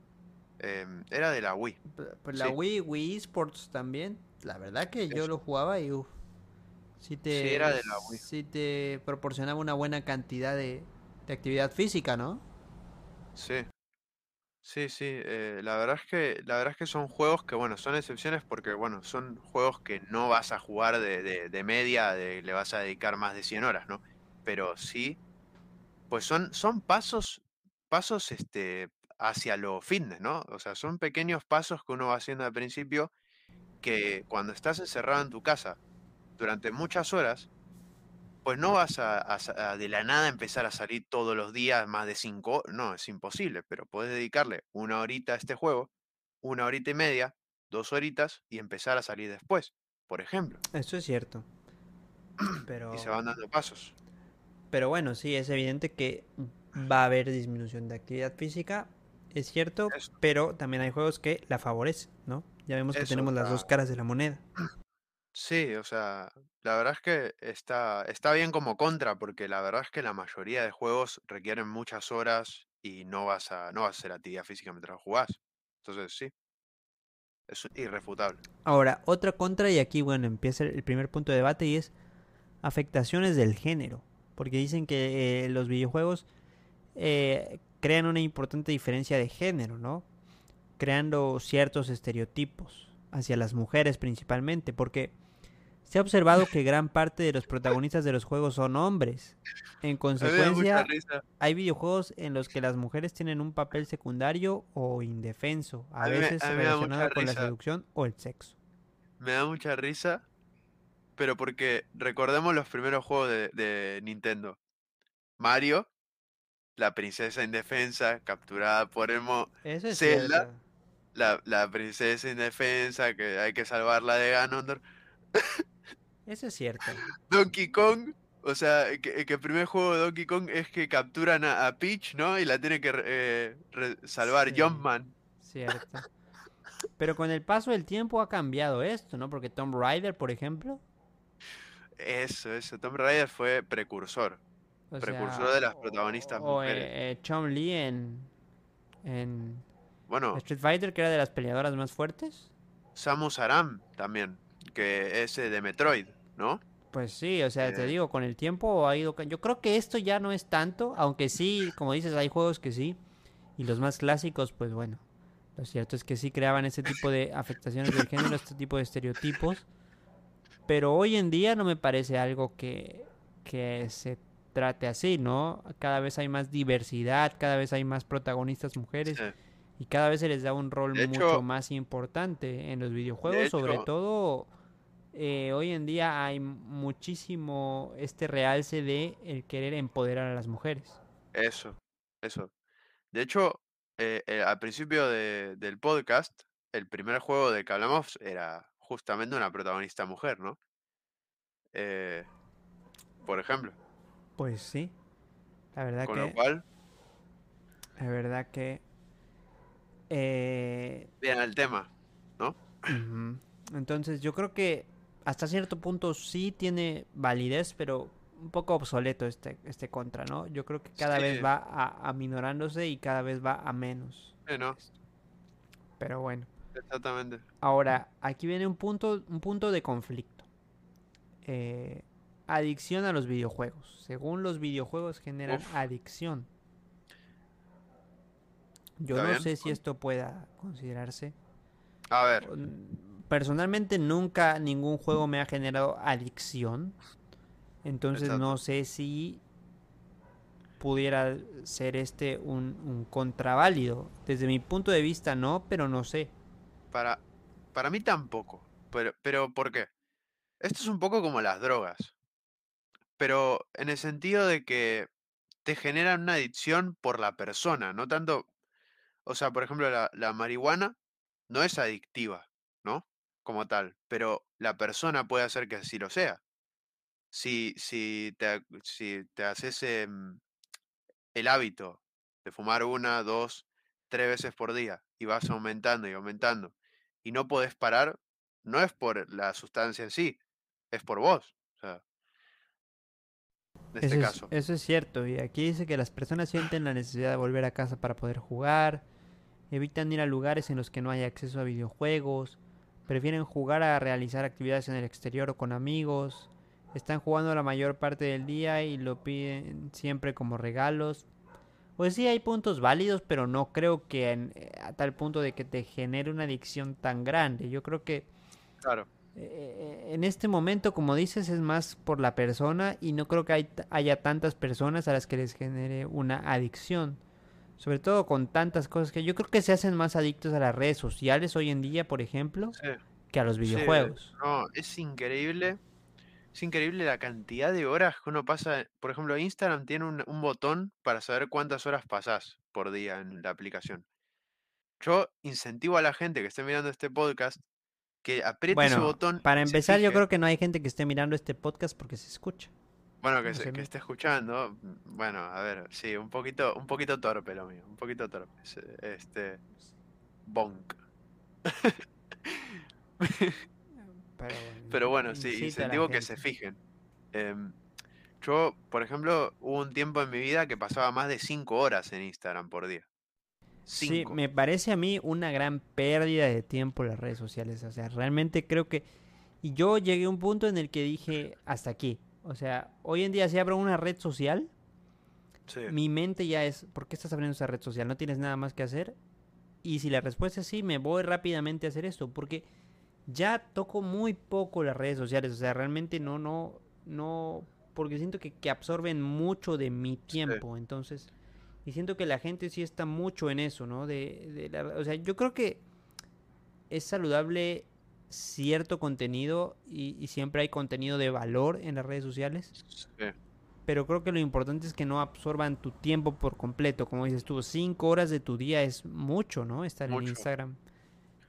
Em, era de la Wii. Pues la Sí. Wii, Wii Sports también. La verdad que yo lo jugaba y uff. Sí te, era de la Wii. sí te proporcionaba una buena cantidad de, de actividad física, ¿no? Sí. Sí, sí. eh, la verdad es que, la verdad es que son juegos que, bueno, son excepciones porque, bueno, son juegos que no vas a jugar de, de, de media, de, le vas a dedicar más de 100 horas, ¿no? Pero sí, pues son, son pasos, pasos, este, hacia lo fitness, ¿no? O sea, son pequeños pasos que uno va haciendo al principio que cuando estás encerrado en tu casa durante muchas horas, pues no vas a, a sa- a de la nada empezar a salir todos los días más de cinco, no, es imposible, pero puedes dedicarle una horita a este juego, una horita y media, dos horitas y empezar a salir después, por ejemplo, Eso es cierto. Pero, y se van dando pasos. pero bueno, sí, es evidente que va a haber disminución de actividad física. Es cierto, Eso. pero también hay juegos que la favorecen, ¿no? Ya vemos que Eso, tenemos las la- dos caras de la moneda. Sí, o sea, la verdad es que está, está bien como contra, porque la verdad es que la mayoría de juegos requieren muchas horas y no vas a, no vas a hacer actividad física mientras jugás. Entonces sí, es irrefutable. Ahora, otra contra, y aquí, bueno, empieza el primer punto de debate y es afectaciones del género. Porque dicen que eh, los videojuegos eh, crean una importante diferencia de género, ¿no? Creando ciertos estereotipos hacia las mujeres principalmente, porque se ha observado que gran parte de los protagonistas de los juegos son hombres. En consecuencia, hay videojuegos en los que las mujeres tienen un papel secundario o indefenso, a, A mí me- veces a relacionado con la seducción o el sexo. Me da mucha risa, pero porque recordemos los primeros juegos de, de Nintendo. Mario, la princesa indefensa, capturada por el mo- Eso es Zelda. la, la princesa indefensa, que hay que salvarla de Ganondorf. Eso es cierto. Donkey Kong, o sea, que, que el primer juego de Donkey Kong es que capturan a, a Peach, ¿no? Y la tiene que eh, salvar Sí. Jumpman. Cierto. Pero con el paso del tiempo ha cambiado esto, ¿no? Porque Tomb Raider, por ejemplo, Eso, eso. Tomb Raider fue precursor. o Precursor sea, de las protagonistas o, mujeres. eh, eh, Chun-Li en, en Bueno, Street Fighter, que era de las peleadoras más fuertes. Samus Aran también, que es eh, de Metroid, ¿no? Pues sí, o sea, te Eh. digo, con el tiempo ha ido... Yo creo que esto ya no es tanto, aunque sí, como dices, hay juegos que sí. Y los más clásicos, pues bueno. Lo cierto es que sí creaban ese tipo de afectaciones del género, este tipo de estereotipos. Pero hoy en día no me parece algo que, que se trate así, ¿no? Cada vez hay más diversidad, cada vez hay más protagonistas mujeres Sí. y cada vez se les da un rol mucho más importante en los videojuegos, sobre todo eh, hoy en día hay muchísimo este realce de el querer empoderar a las mujeres. Eso, eso. De hecho, eh, eh, al principio de- del podcast, el primer juego de que hablamos era justamente una protagonista mujer, ¿no? Eh, por ejemplo. Pues sí, la verdad Con que, lo cual, la verdad que, bien el tema, ¿no? entonces yo creo que hasta cierto punto sí tiene validez, pero un poco obsoleto este, este contra, ¿no? Yo creo que cada vez va a, aminorándose y cada vez va a menos. Sí, ¿no? Pero bueno. Exactamente. Ahora, aquí viene un punto, un punto de conflicto. Eh, adicción a los videojuegos. Según los videojuegos generan Uf. adicción. Yo no bien. sé si esto pueda considerarse. A ver, Personalmente nunca ningún juego me ha generado adicción. Entonces Exacto. no sé si pudiera ser este un, un contraválido. Desde mi punto de vista no, pero no sé. para, para mí tampoco. Pero, pero, ¿por qué? Esto es un poco como las drogas. Pero en el sentido de que te generan una adicción por la persona, no tanto. O sea, por ejemplo, la, la marihuana no es adictiva. Como tal. Pero la persona puede hacer que así lo sea. Si, si te, si te haces em, el hábito de fumar una, dos, tres veces por día y vas aumentando y aumentando y no podés parar, no es por la sustancia en sí, es por vos. O sea, en este es, caso. eso es cierto, y aquí dice que las personas sienten la necesidad de volver a casa para poder jugar, evitan ir a lugares en los que no hay acceso a videojuegos, prefieren jugar a realizar actividades en el exterior o con amigos, están jugando la mayor parte del día y lo piden siempre como regalos. Pues sí, hay puntos válidos, pero no creo que en- eh, a tal punto de que te genere una adicción tan grande. Yo creo que Claro, eh, en este momento, como dices, es más por la persona y no creo que hay- haya tantas personas a las que les genere una adicción. Sobre todo con tantas cosas que yo creo que se hacen más adictos a las redes sociales hoy en día, por ejemplo, sí, que a los sí, videojuegos. no, es increíble. Es increíble la cantidad de horas que uno pasa. Por ejemplo, Instagram tiene un, un botón para saber cuántas horas pasás por día en la aplicación. Yo incentivo a la gente que esté mirando este podcast que apriete ese Bueno, botón. para empezar, yo creo que no hay gente que esté mirando este podcast porque se escucha. Bueno, que, no se- sé, que me- esté escuchando, mm, bueno, a ver, sí, un poquito, un poquito torpe lo mío, un poquito torpe. Este, bonk. Pero bueno, sí, incentivo que se fijen. Em, yo, por ejemplo, hubo un tiempo en mi vida que pasaba más de 5 horas en Instagram por día. Sí, me parece a mí una gran pérdida de tiempo las redes sociales. O sea, realmente creo que... Y yo llegué a un punto en el que dije, hasta aquí. O sea, hoy en día si abro una red social, mi mente ya es, ¿por qué estás abriendo esa red social? ¿No tienes nada más que hacer? Y si la respuesta es sí, me voy rápidamente a hacer esto, porque ya toco muy poco las redes sociales, o sea, realmente no, no, no, porque siento que, que absorben mucho de mi tiempo, entonces, y siento que la gente sí está mucho en eso, ¿no? De, de o sea, yo creo que es saludable cierto contenido y, siempre hay contenido de valor en las redes sociales. Pero creo que lo importante es que no absorban tu tiempo por completo. Como dices tú, cinco horas de tu día es mucho, ¿no? Estar en Instagram.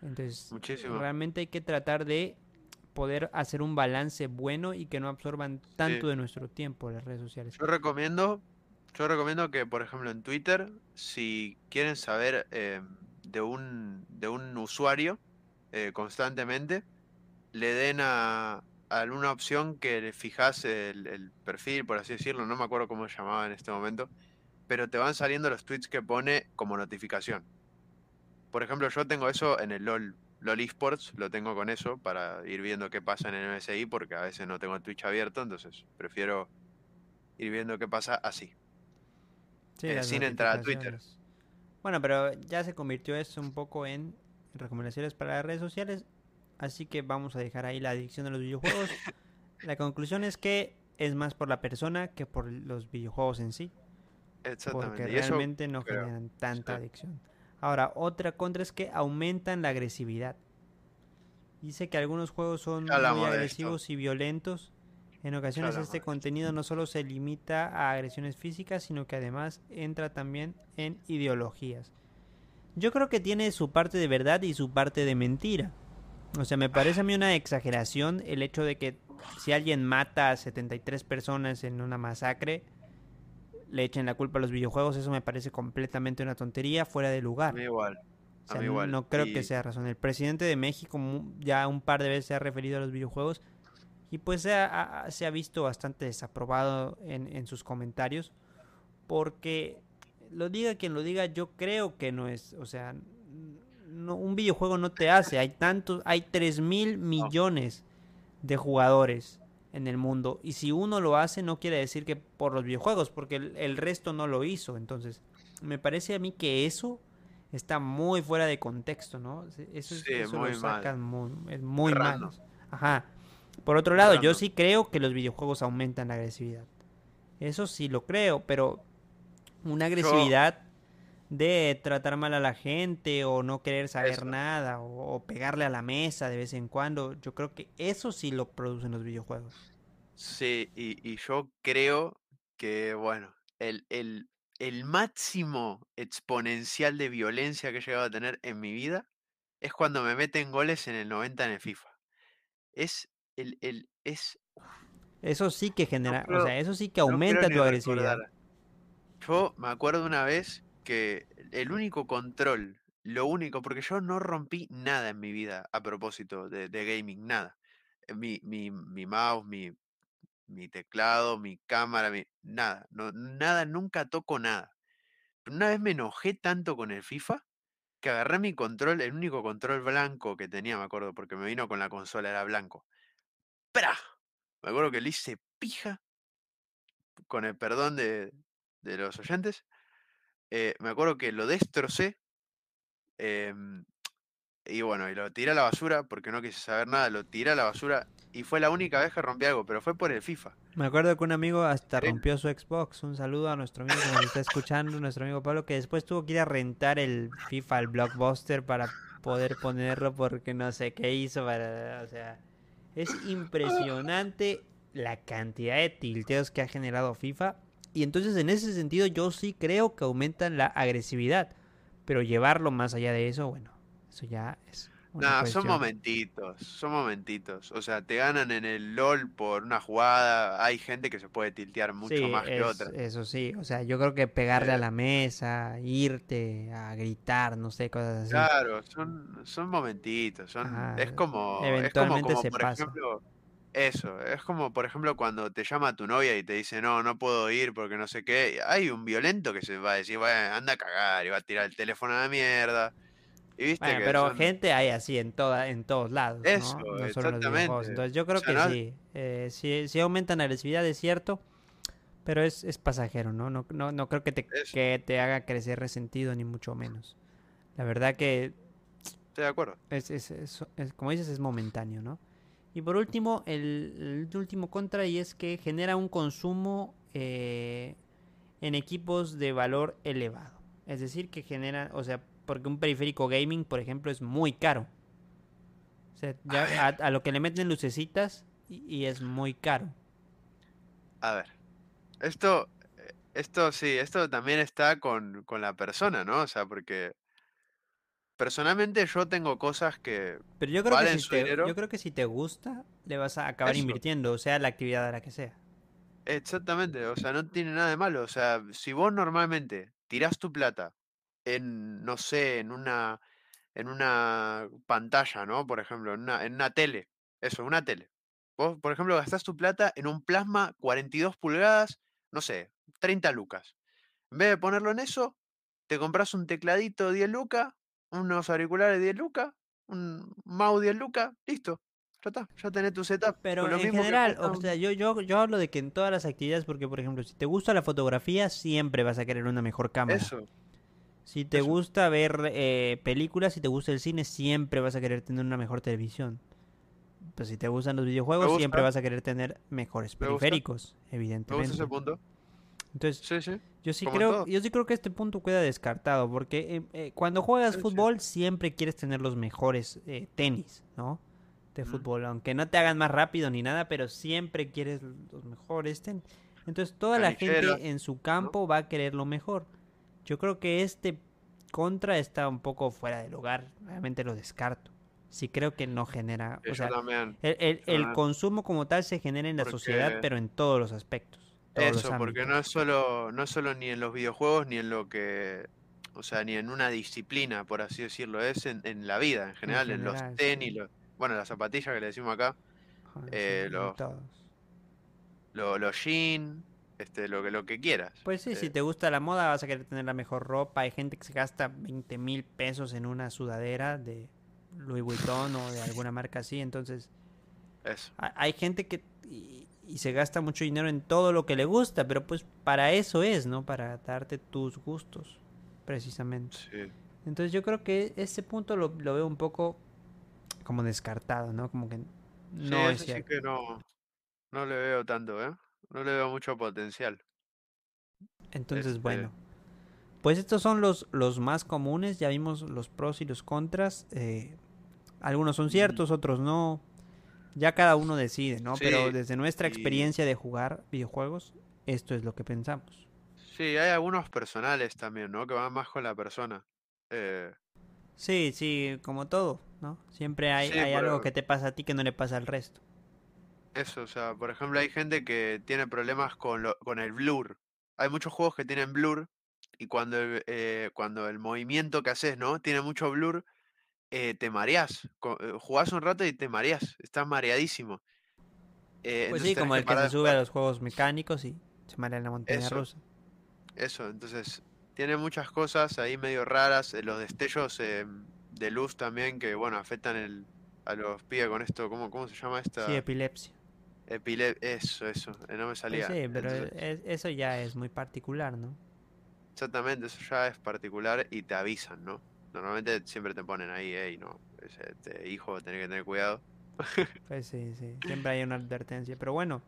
Entonces, realmente hay que tratar de poder hacer un balance bueno y que no absorban tanto de nuestro tiempo las redes sociales. Yo recomiendo, yo recomiendo que, por ejemplo, en Twitter, si quieren saber eh, de, un, de un usuario, eh, constantemente, le den a, alguna opción que le fijas el, perfil, por así decirlo, no me acuerdo cómo se llamaba en este momento, pero te van saliendo los tweets que pone como notificación. Por ejemplo, yo tengo eso en el LOL, LOL Esports, lo tengo con eso para ir viendo qué pasa en el MSI, porque a veces no tengo el Twitch abierto, entonces prefiero ir viendo qué pasa así. Eh, sin entrar a Twitter. Bueno, pero ya se convirtió eso un poco en recomendaciones para las redes sociales. Así que vamos a dejar ahí la adicción a los videojuegos. la conclusión es que es más por la persona que por los videojuegos en sí. Exactamente. Porque realmente no generan tanta adicción. Ahora, otra contra es que aumentan la agresividad. Dice que algunos juegos son muy agresivos y violentos. En ocasiones este contenido no solo se limita a agresiones físicas, sino que además entra también en ideologías. Yo creo que tiene su parte de verdad y su parte de mentira. O sea, me parece a mí una exageración el hecho de que si alguien mata a 73 personas en una masacre, le echen la culpa a los videojuegos, eso me parece completamente una tontería, fuera de lugar. A mí igual. A mí igual. No, creo que sea razón. El presidente de México ya un par de veces se ha referido a los videojuegos y pues se ha, se ha visto bastante desaprobado en, en sus comentarios porque lo diga quien lo diga, yo creo que no es, o sea, no, un videojuego no te hace, hay tantos, hay 3 mil millones de jugadores en el mundo y si uno lo hace no quiere decir que por los videojuegos, porque el, resto no lo hizo, entonces me parece a mí que eso está muy fuera de contexto, ¿no? Eso, es muy lo muy, es muy malo. Ajá. Por otro lado, yo sí creo que los videojuegos aumentan la agresividad. Eso sí lo creo, pero una agresividad de tratar mal a la gente o no querer saber nada o, pegarle a la mesa de vez en cuando. Yo creo que eso sí lo producen los videojuegos. Sí, y, yo creo que, bueno, el, el, el, máximo exponencial de violencia que he llegado a tener en mi vida es cuando me meten goles en el 90 en el FIFA. Es el, el es eso sí que genera, o sea, eso sí que aumenta tu agresividad. Yo me acuerdo una vez que el único control, lo único, porque yo no rompí nada en mi vida a propósito de, gaming, nada. Eh, mi, mi, mi mouse, mi, mi teclado, mi cámara, nada, no, nada, nunca toco nada. una vez me enojé tanto con el FIFA que agarré mi control, el único control blanco que tenía, me acuerdo, porque me vino con la consola, era blanco. ¡Pra! Me acuerdo que le hice pija, con el perdón de, de los oyentes. Eh, me acuerdo que lo destrocé. Em, y bueno, y lo tiré a la basura porque no quise saber nada. Lo tiré a la basura y fue la única vez que rompí algo, pero fue por el FIFA. Me acuerdo que un amigo hasta rompió su Xbox. Un saludo a nuestro amigo que nos está escuchando, nuestro amigo Pablo, que después tuvo que ir a rentar el FIFA, el Blockbuster, para poder ponerlo porque no sé qué hizo. Para, o sea, es impresionante la cantidad de tilteos que ha generado FIFA y entonces en ese sentido yo sí creo que aumentan la agresividad. Pero llevarlo más allá de eso, bueno, eso ya es... Nah, son momentitos, son momentitos. O sea, te ganan en el LOL por una jugada. Hay gente que se puede tiltear mucho Sí, más que es- otra. eso sí. O sea, yo creo que pegarle a Eh, la mesa, irte, a gritar, no sé, cosas así. Claro, son, son momentitos, son, Ajá, es como, es como, eventualmente como se por pasa. ejemplo, eso, es como por ejemplo cuando te llama tu novia y te dice, no, no puedo ir porque no sé qué, hay un violento que se va a decir, bueno, anda a cagar y va a tirar el teléfono a la mierda, y viste Bueno, que pero son, gente hay así en toda, en todos lados, ¿no? eso, No solo en los exactamente. Entonces yo o creo sea, que no, sí, eh, sí, sí aumentan la agresividad, es cierto, pero es, es pasajero, ¿no? No, no, no creo que te, eso, que te haga crecer resentido, ni mucho menos. La verdad que estoy de acuerdo. es, es- es- es- como dices, es momentáneo, ¿no? Y por último, el, el último contra y es que genera un consumo eh, en equipos de valor elevado. Es decir, que genera, o sea, porque un periférico gaming, por ejemplo, es muy caro. O sea, ya a lo que le meten lucecitas y, y es muy caro. a ver, esto, eh, esto sí, esto también está con, con la persona, ¿no? O sea, porque personalmente yo tengo cosas que Pero yo creo que valen si su te, dinero. yo creo que si te gusta, le vas a acabar Eso, invirtiendo, o sea, la actividad a la que sea. exactamente, o sea, no tiene nada de malo. O sea, si vos normalmente tirás tu plata en, no sé, en una, en una pantalla, ¿no? Por ejemplo, en una, en una tele, eso, una tele. Vos, por ejemplo, gastás tu plata en un plasma 42 pulgadas, no sé, 30 lucas. En vez de ponerlo en eso, te compras un tecladito 10 lucas, unos auriculares 10 lucas, un mouse 10 lucas, listo. Ya está, ya tenés tu setup Pero con lo en mismo general, o sea, yo, yo, yo hablo de que en todas las actividades, porque por ejemplo, si te gusta la fotografía, siempre vas a querer una mejor cámara. Eso, Si te eso. gusta ver eh, películas, si te gusta el cine, siempre vas a querer tener una mejor televisión. Pues si te gustan los videojuegos, siempre vas a querer tener mejores periféricos, me gusta ese evidentemente. punto. Entonces, Sí, sí, yo sí como creo, todo. yo sí creo que este punto queda descartado, porque eh, eh, cuando juegas Sí, fútbol siempre quieres tener los mejores eh, tenis, ¿no? De fútbol, aunque no te hagan más rápido ni nada, pero siempre quieres los mejores tenis. Entonces toda la gente en su ¿no? campo va a querer lo mejor. Yo creo que este contra está un poco fuera de lugar, realmente lo descarto. Sí creo que no genera, o sea, el, consumo como tal se genera en la sociedad, pero en todos los aspectos, eso, porque no es solo, no es solo ni en los videojuegos, ni en lo que, o sea, ni en una disciplina, por así decirlo, es en, en la vida en En general, en los tenis, sí. los, bueno, las zapatillas que le decimos acá, sí, eh, los, todos. los, los jeans, este, lo que, lo que quieras. Pues sí, si eh, te gusta la moda vas a querer tener la mejor ropa. Hay gente que se gasta 20 mil pesos en una sudadera de Louis Vuitton o de alguna marca así. Entonces, eso, ha- hay gente que y, y se gasta mucho dinero en todo lo que le gusta, pero pues para eso es, ¿no? Para darte tus gustos, precisamente. sí. Entonces yo creo que ese punto lo, lo veo un poco como descartado, ¿no? Como que Sí, no es sí cierto. que no, no le veo tanto, ¿eh? No le veo mucho potencial. Entonces, Este, bueno. Pues estos son los, los más comunes, ya vimos los pros y los contras. eh, algunos son ciertos, otros no. Ya cada uno decide, ¿no? Pero desde nuestra y experiencia de jugar videojuegos, esto es lo que pensamos. sí, hay algunos personales también, ¿no? Que van más con la persona. Eh, Sí, sí, como todo, ¿no? Siempre hay, sí, hay algo que te pasa a ti que no le pasa al resto. eso, o sea, por ejemplo, hay gente que tiene problemas con, lo- con el blur. Hay muchos juegos que tienen blur y cuando el, eh, cuando el movimiento que haces, ¿no? Tiene mucho blur, eh, te mareás. Co- eh, Jugás un rato y te mareás, estás mareadísimo. Eh, Pues sí, como el que se sube a los juegos mecánicos y se marea en la montaña Eso, rusa. eso, entonces tiene muchas cosas ahí medio raras, eh, los destellos eh, de luz también que, bueno, afectan el, a los pibes con esto, ¿cómo, cómo se llama Sí, esta? epilepsia. Epile eso, eso, no me Pues salía. sí, pero Entonces, eso ya es muy particular, ¿no? exactamente, eso ya es particular y te avisan, ¿no? Normalmente siempre te ponen ahí, hey, no, este hijo, tenés que tener cuidado. Pues sí, sí, siempre hay una advertencia. Pero bueno,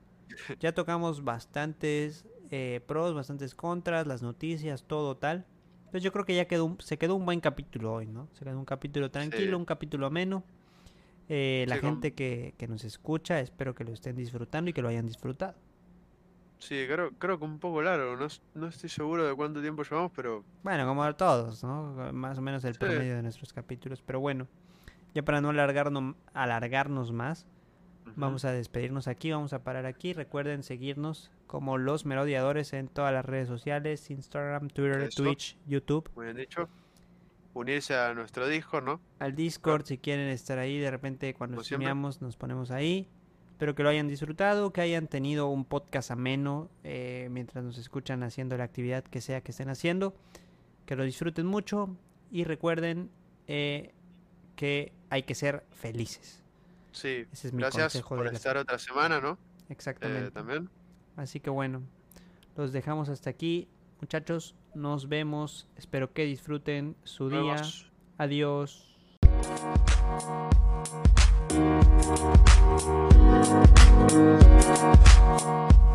ya tocamos bastantes eh, pros, bastantes contras, las noticias, todo tal. Entonces yo creo que ya quedó un- se quedó un buen capítulo hoy, ¿no? Se quedó un capítulo tranquilo, Sí, un capítulo ameno. Eh, la sí, con- gente que, que nos escucha, espero que lo estén disfrutando y que lo hayan disfrutado. Sí, creo, creo que un poco largo, no, no estoy seguro de cuánto tiempo llevamos, pero Bueno, como todos, ¿no? Más o menos el sí, promedio de nuestros capítulos. Pero bueno, ya para no alargarnos, alargarnos más, vamos a despedirnos aquí, vamos a parar aquí. Recuerden seguirnos como los merodeadores en todas las redes sociales, Instagram, Twitter, Twitch, YouTube. Muy bien dicho. Unirse a nuestro Discord, ¿no? Al Discord, si quieren estar ahí, de repente cuando streameamos nos ponemos ahí. Espero que lo hayan disfrutado, que hayan tenido un podcast ameno eh, mientras nos escuchan haciendo la actividad que sea que estén haciendo. Que lo disfruten mucho y recuerden eh, que hay que ser felices. Sí, Ese es mi gracias por estar otra semana, ¿no? Exactamente. Eh, también. Así que bueno, los dejamos hasta aquí. Muchachos, nos vemos. Espero que disfruten su día. Adiós. We'll be right.